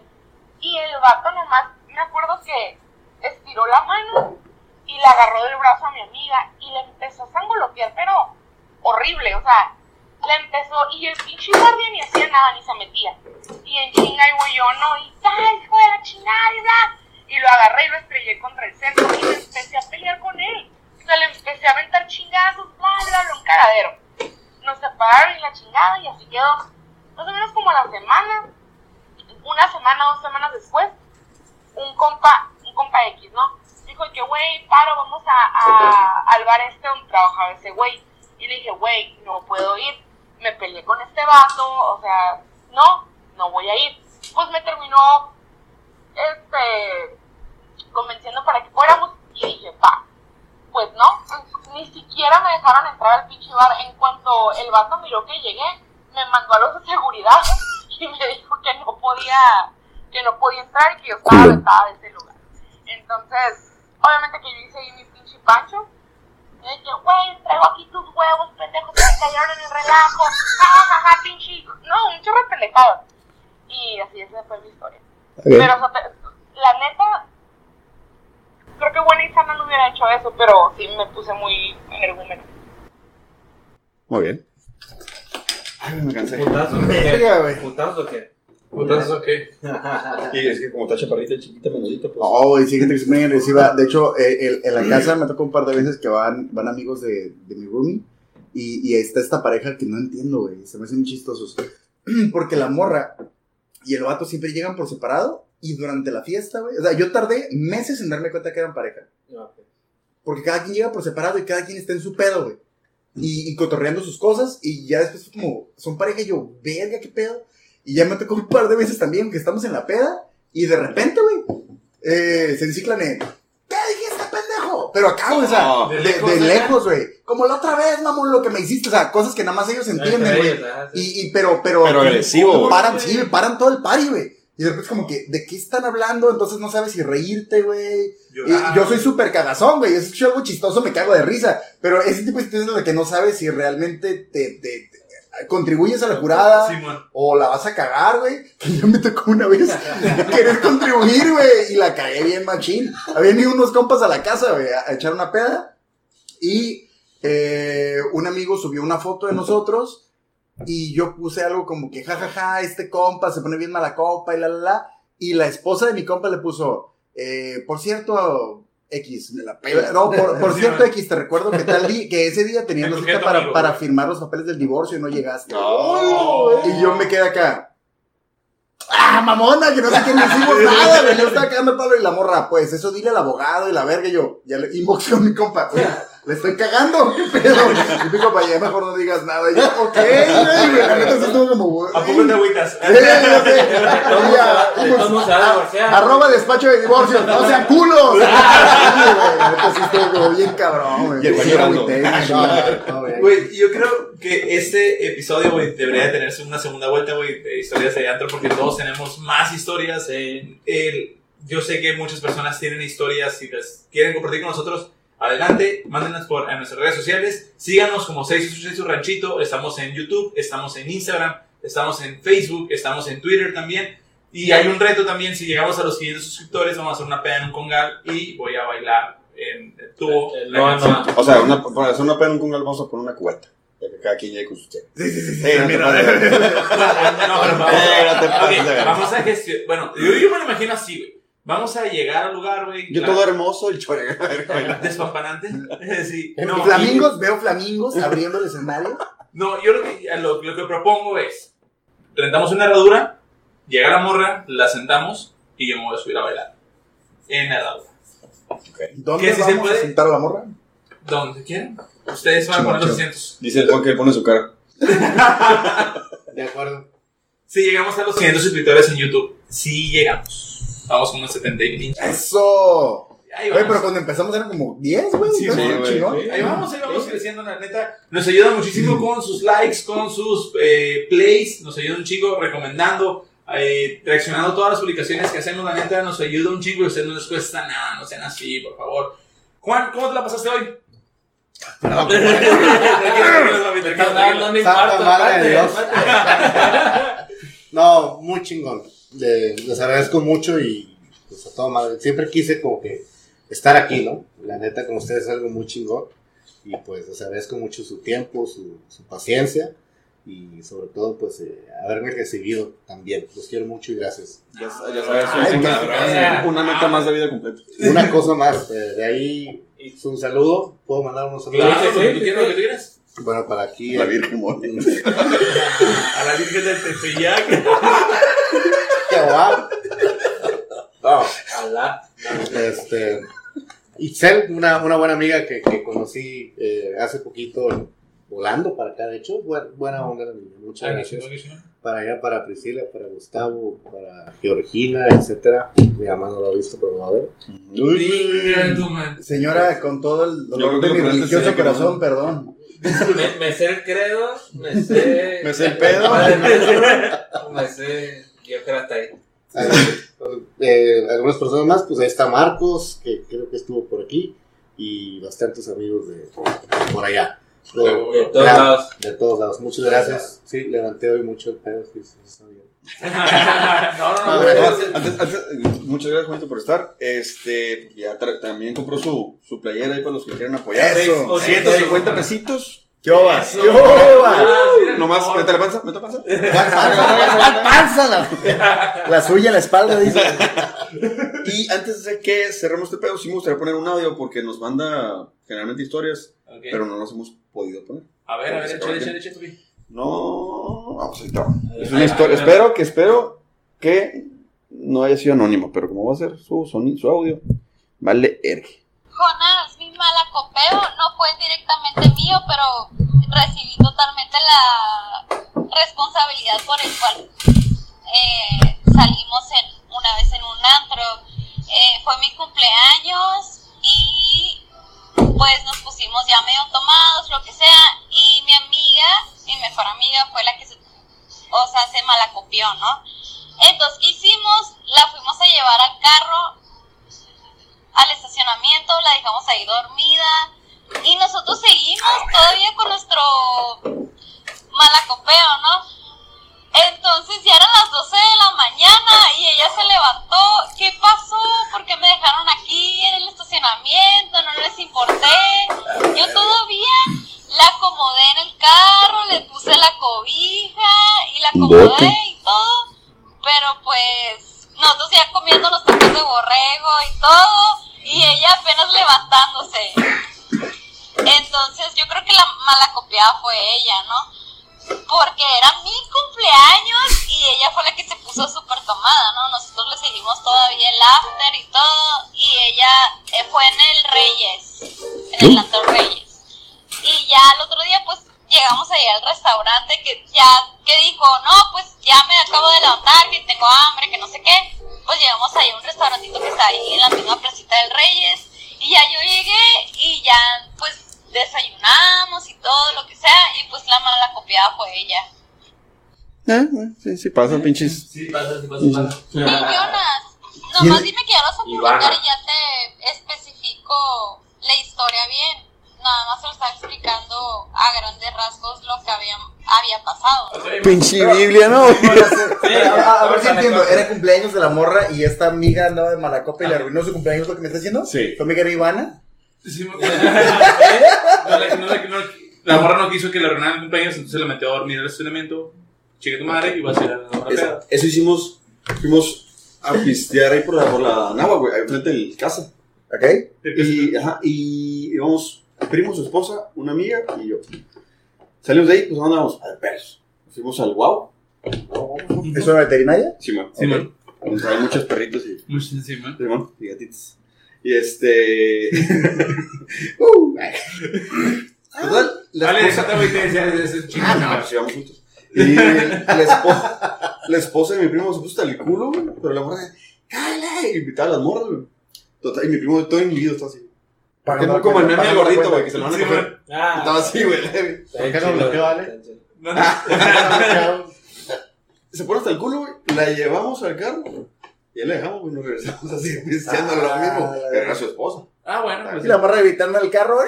Y el vato nomás, me acuerdo que estiró la mano y le agarró del brazo a mi amiga y le empezó a sangolotear, pero horrible, o sea, le empezó y el pinche guardia ni hacía nada, ni se metía. Y en chinga y güey, yo no, y tal, hijo de la chingada, y lo agarré y lo estrellé contra el centro y me empecé a pelear con él. O sea, le empecé a aventar chingazos, bla, bla, un cagadero. Nos separaron y la chingada y así quedó. Más o menos como la semana, una semana, dos semanas después, un compa, un compa X, ¿no? Dijo que, güey, paro, vamos a, a, al bar este donde trabajaba ese güey. Y le dije, güey, no puedo ir. Me peleé con este vato, o sea, no, no voy a ir. Pues me terminó, este, convenciendo para que fuéramos y dije, va. Pues no, ni siquiera me dejaron entrar al pinche bar. En cuanto el vato miró que llegué, me mandó a los de seguridad y me dijo que no podía, que no podía entrar y que yo estaba vetada de ese lugar. Entonces, obviamente que yo hice ahí mi pinche pancho. Y dije, güey, traigo aquí tus huevos, pendejos, que cayeron en el relajo. Ja, ja, ja, pinche. No, un chorro de pendejado. Y así esa fue mi historia. Pero, o sea, te- la neta, creo que buena y sana no hubiera hecho eso, pero sí me puse muy energúmeno. Muy bien. Ay, me cansé. ¿Putazo? Güey. ¿Putazo o qué? ¿Putazo qué? Y es que como está chaparrita, chiquita, menudita, pues. No, güey, sí, gente que es muy agresiva. De hecho, eh, el- en la casa me tocó un par de veces que van, van amigos de, de mi roomie. Y, y está esta pareja que no entiendo, güey. Se me hacen muy chistosos. Porque la morra y el vato siempre llegan por separado. Y durante la fiesta, güey. O sea, yo tardé meses en darme cuenta que eran pareja. Porque cada quien llega por separado y cada quien está en su pedo, güey. Y, y cotorreando sus cosas. Y ya después fue como, son pareja y yo, verga, qué pedo. Y ya me tocó un par de veces también que estamos en la peda. Y de repente, güey, eh, se enciclan en, ¿qué dijiste, pendejo? Pero acá, güey, o sea, No, de, lejos, güey. Como la otra vez, mamón, lo que me hiciste. O sea, cosas que nada más ellos entienden, güey. Y, y, pero, pero. Pero agresivo. Paran, sí, paran todo el party, güey. Y de repente es como que, ¿de qué están hablando? Entonces no sabes si reírte, güey. Y yo soy súper cagazón, güey. Es algo chistoso, me cago de risa. Pero ese tipo de situaciones en las que no sabes si realmente te, te- te- contribuyes a la jurada Simón. o la vas a cagar, güey. Que yo me tocó una vez querer contribuir, güey. Y la cagué bien machín. Habían ido unos compas a la casa, güey, a, a echar una peda. Y eh, un amigo subió una foto de nosotros. Y yo puse algo como que, jajaja, este compa se pone bien mala copa y la, la, la. Y la esposa de mi compa le puso, eh, por cierto, X, me la pela. No, por, por cierto. X, te recuerdo que tal di- que ese día teníamos Me cita para, para firmar los papeles del divorcio y no llegaste. No. Y yo me quedé acá. ¡Ah, mamona! Que no sé qué no hicimos nada. Yo estaba cagando el palo y la morra, pues eso dile al abogado y la verga. Y yo, ya le inboxé a mi compa. Oye, le estoy cagando, ¿qué pedo? Y mi compa, ya mejor no digas nada. Y yo, ok, güey. La neta sí estuvo como, güey. ¿A poco te agüitas? Arroba despacho de divorcio, no sean culos. Neta sí estuvo como bien cabrón, güey. Y el agüité, yo creo que este episodio, güey, debería de tenerse una segunda vuelta, güey, de historias de antro, porque todos tenemos más historias. el- yo sé que muchas personas tienen historias y las quieren compartir con nosotros. Adelante, mándenlas por a nuestras redes sociales. Síganos como 686 su ranchito. Estamos en YouTube, estamos en Instagram, estamos en Facebook, estamos en Twitter también. Y hay un reto también, si llegamos a los 500 suscriptores, vamos a hacer una peda en un congal y voy a bailar en el tubo. La no, no. O sea, una, para hacer una pena en un vamos a poner una cubeta. Ya que cada quien llegue con su chela. Sí, sí, sí, sí. Sí, no mira. No, Eh, no gestionar. Bueno, yo, yo me lo imagino así, güey. Vamos a llegar al lugar, güey. Yo claro, todo hermoso, el chore. Despampanante. sí. No, flamingos, veo flamingos abriendo el no, yo lo que, lo, lo que propongo es: rentamos una herradura, llega la morra, la sentamos y yo me voy a subir a bailar. En la herradura. ¿Dónde ¿Qué, si se vamos a puede? sentar a la morra? Donde quieran. Ustedes van a poner los asientos. Dice el Juan que le pone su cara. De acuerdo. Si llegamos a los 100 suscriptores en YouTube, si llegamos. Vamos con unos 70 y pinches. Eso. Vamos. pero cuando empezamos eran como 10, güey. Sí. Ahí vamos, ahí vamos creciendo, la neta. Nos ayuda muchísimo con sus likes, con sus eh, plays. Nos ayuda un chingo recomendando, eh, reaccionando a todas las publicaciones que hacemos. La neta nos ayuda un chingo y ustedes no les cuesta nada. No sean así, por favor. Juan, ¿cómo te la pasaste hoy? No, muy chingón. Le- les agradezco mucho y pues a toda madre. Siempre quise como que estar aquí, ¿no? La neta con ustedes es algo muy chingón. Y pues les agradezco mucho su tiempo, su, su paciencia y sobre todo pues eh, haberme recibido también. Los quiero mucho y gracias. Ya, ya sabes, Ay, una, una meta más de vida completa. Una cosa más, eh, de ahí es un saludo. ¿Puedo mandar unos saludos? Claro, tú quieras, lo que quieras. Bueno, para aquí. La eh, Virgen Mora. A la Virgen del Tepeyac. Guapo. No, Alá. este. Itzel, una, una buena amiga que, que conocí eh, hace poquito volando para acá, de hecho, buena, buena onda, la niña, muchas gracias. Para allá, para Priscila, para Gustavo, para Georgina, etcétera. Mi mamá no lo ha visto, pero lo va a ver. Man. Señora, con todo el dolor de mi que religioso corazón, no. perdón. Me, me sé el credo, me sé. Me sé el pedo. Me sé. Yo creo hasta ahí. Eh, algunas personas más, pues ahí está Marcos, que creo que estuvo por aquí, y bastantes amigos de por allá. De, De todos Claro, lados. de todos lados. Muchas gracias. Sí, levanté hoy mucho el pedo. Sí, sí, está bien. No, no, Ah, no. bueno. no. Antes, antes, muchas gracias, Juanito, por estar. Este, ya también compró su, su playera ahí para los que quieran apoyar. Eso. 150 pesitos. ¿Qué oba? Eso. ¿Qué oba? Ah, Nomás, no. mete la panza, mete la panza. ¿Cuál panza? La, la suya en la espalda, dice. Y antes de que cerremos este pedo, sí me gustaría poner un audio porque nos manda generalmente historias, pero no nos hemos podido poner. A ver, a ver, échale, échale, échale. tú. No, vamos ahí está. Es una historia. Espero que espero que no haya sido anónimo, pero como va a ser su sonido, su audio, vale ergue. Jonás, malacopeo no fue directamente mío, pero recibí totalmente la responsabilidad por el cual eh, salimos en, una vez en un antro. Eh, fue mi cumpleaños y pues nos pusimos ya medio tomados, lo que sea, y mi amiga, mi mejor amiga, fue la que se, o sea, se malacopió, ¿no? Entonces, ¿qué hicimos? La fuimos a llevar al carro al estacionamiento, la dejamos ahí dormida y nosotros seguimos todavía con nuestro malacopeo, ¿no? Entonces ya eran las 12 de la mañana y ella se levantó. ¿Qué pasó? ¿Por qué me dejaron aquí en el estacionamiento? No les importé. Yo todavía la acomodé en el carro, le puse la cobija y la acomodé y todo. Pero pues nosotros ya comiendo los tacos de borrego y todo y ella apenas levantándose. Entonces yo creo que la mala copiada fue ella, ¿no? Porque era mi cumpleaños y ella fue la que se puso súper tomada, ¿no? Nosotros le seguimos todavía el after y todo y ella eh, fue en el Reyes, en el Antro Reyes. Y ya el otro día pues llegamos ahí al restaurante que ya, que dijo, no, pues ya me acabo de levantar, que tengo hambre, que no sé qué. Pues llegamos ahí a un restaurantito que está ahí en la misma placita del Reyes. Y ya yo llegué y ya pues desayunamos y todo lo que sea. Y pues la mala copiada fue ella. Eh, eh, sí, sí, pasa, pinches. Sí, pasa, sí, pasa, pasa. Y Jonas, nomás dime que ya lo vas a publicar Ivana. y ya te especifico la historia bien. Nada más se lo estaba explicando a grandes rasgos lo que había, había pasado. ¿no? Pinche Biblia, ¿no? A, a- a ver si entiendo. Era cumpleaños de la morra y esta amiga andaba de malacopa y le arruinó su cumpleaños, ¿lo que me está diciendo? Sí. ¿Tu amiga era Ivana? Sí, me- No, la, no, la- no- la morra no quiso que le arruinaran el cumpleaños, entonces la metió a dormir al estacionamiento. Chique tu madre y va a ser a la morra Eso, hicimos. Fuimos a pistear ahí por la, por la Nahua, güey, ahí frente del casa. ¿Ok? Y, ajá, y íbamos, primo, su esposa, una amiga y yo. Salimos de ahí, pues ¿dónde vamos? A ver, perros. Fuimos al Wow. ¿Es una veterinaria? Simón. Sí, man. Donde hay muchos perritos y, Mucho encima. Simón, y gatitos. Y este. uh, ay. Total, la Vale, esposa- déjate, güey, te decía, Ah, no, pues íbamos juntos. Y la esposa, la esposa de mi primo se puso hasta el culo, güey. Pero la morra, ¡cállate! Y invitaba a las morras, güey. Total, y mi primo todo inhibido, está así. Pagando la como el meme del gordito, güey, que se lo van a. Ah, Estaba así, güey. ¿Por qué no bloqueó, Ale? No, no. Se pone hasta el culo, güey. La llevamos al carro. Y ya la dejamos, güey. Nos regresamos así, pisteando lo Ah, mismo. Pero era su esposa. Ah, bueno, pues. Y la morra evitando el carro.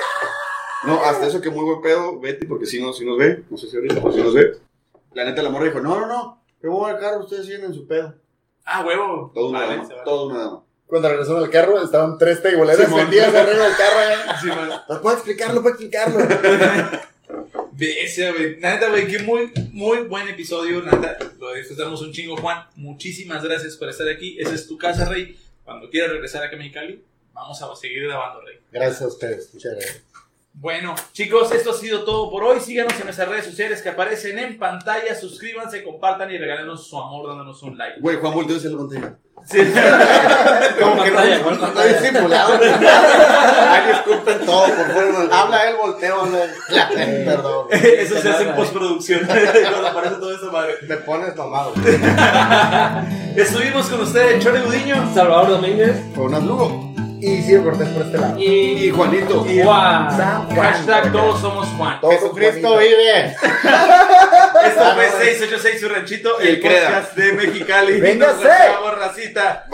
No, hasta eso que muy buen pedo, Betty, porque si nos, si nos ve, no sé si ahorita, pero si nos ve. La neta, la morra dijo, no, no, no, yo me voy al carro, ustedes siguen en su pedo. Ah, huevo. Todo una Vale, dama, se va. todo una dama. Cuando regresaron al carro, estaban tres teiboleras Simón. vendidas arriba del carro. ¿eh? Sí, puedo explicarlo, puedo explicarlo. Bestia, güey. Neta, güey, qué muy, muy buen episodio. Neta, lo disfrutamos un chingo, Juan. Muchísimas gracias por estar aquí. Esa es tu casa, Rey. Cuando quieras regresar acá a Mexicali, vamos a seguir grabando, Rey. Gracias a ustedes. Muchas gracias. Bueno, chicos, esto ha sido todo por hoy. Síganos en nuestras redes sociales que aparecen en pantalla. Suscríbanse, compartan y regálenos su amor dándonos un like. Güey, Juan volteó hacia la pantalla. Sí. Como que no, pantalla, no, ¿cuál no pantalla? hay simulado. Ay, disculpen todo, por favor. Habla él, volteo. habla él. Perdón. Eso se hace en postproducción. Cuando aparece toda esa madre. Me pones mamado. Estuvimos con ustedes, Chore Gudiño. Salvador Domínguez. Con Lugo. Y Ciro Cortés por este lado. Y Juanito. Y Juan. San Juan. Hashtag todos somos Juan. Jesucristo vive. Esto fue 686 su ranchito, el el podcast de Mexicali. Véngase. Nos vemos, racita.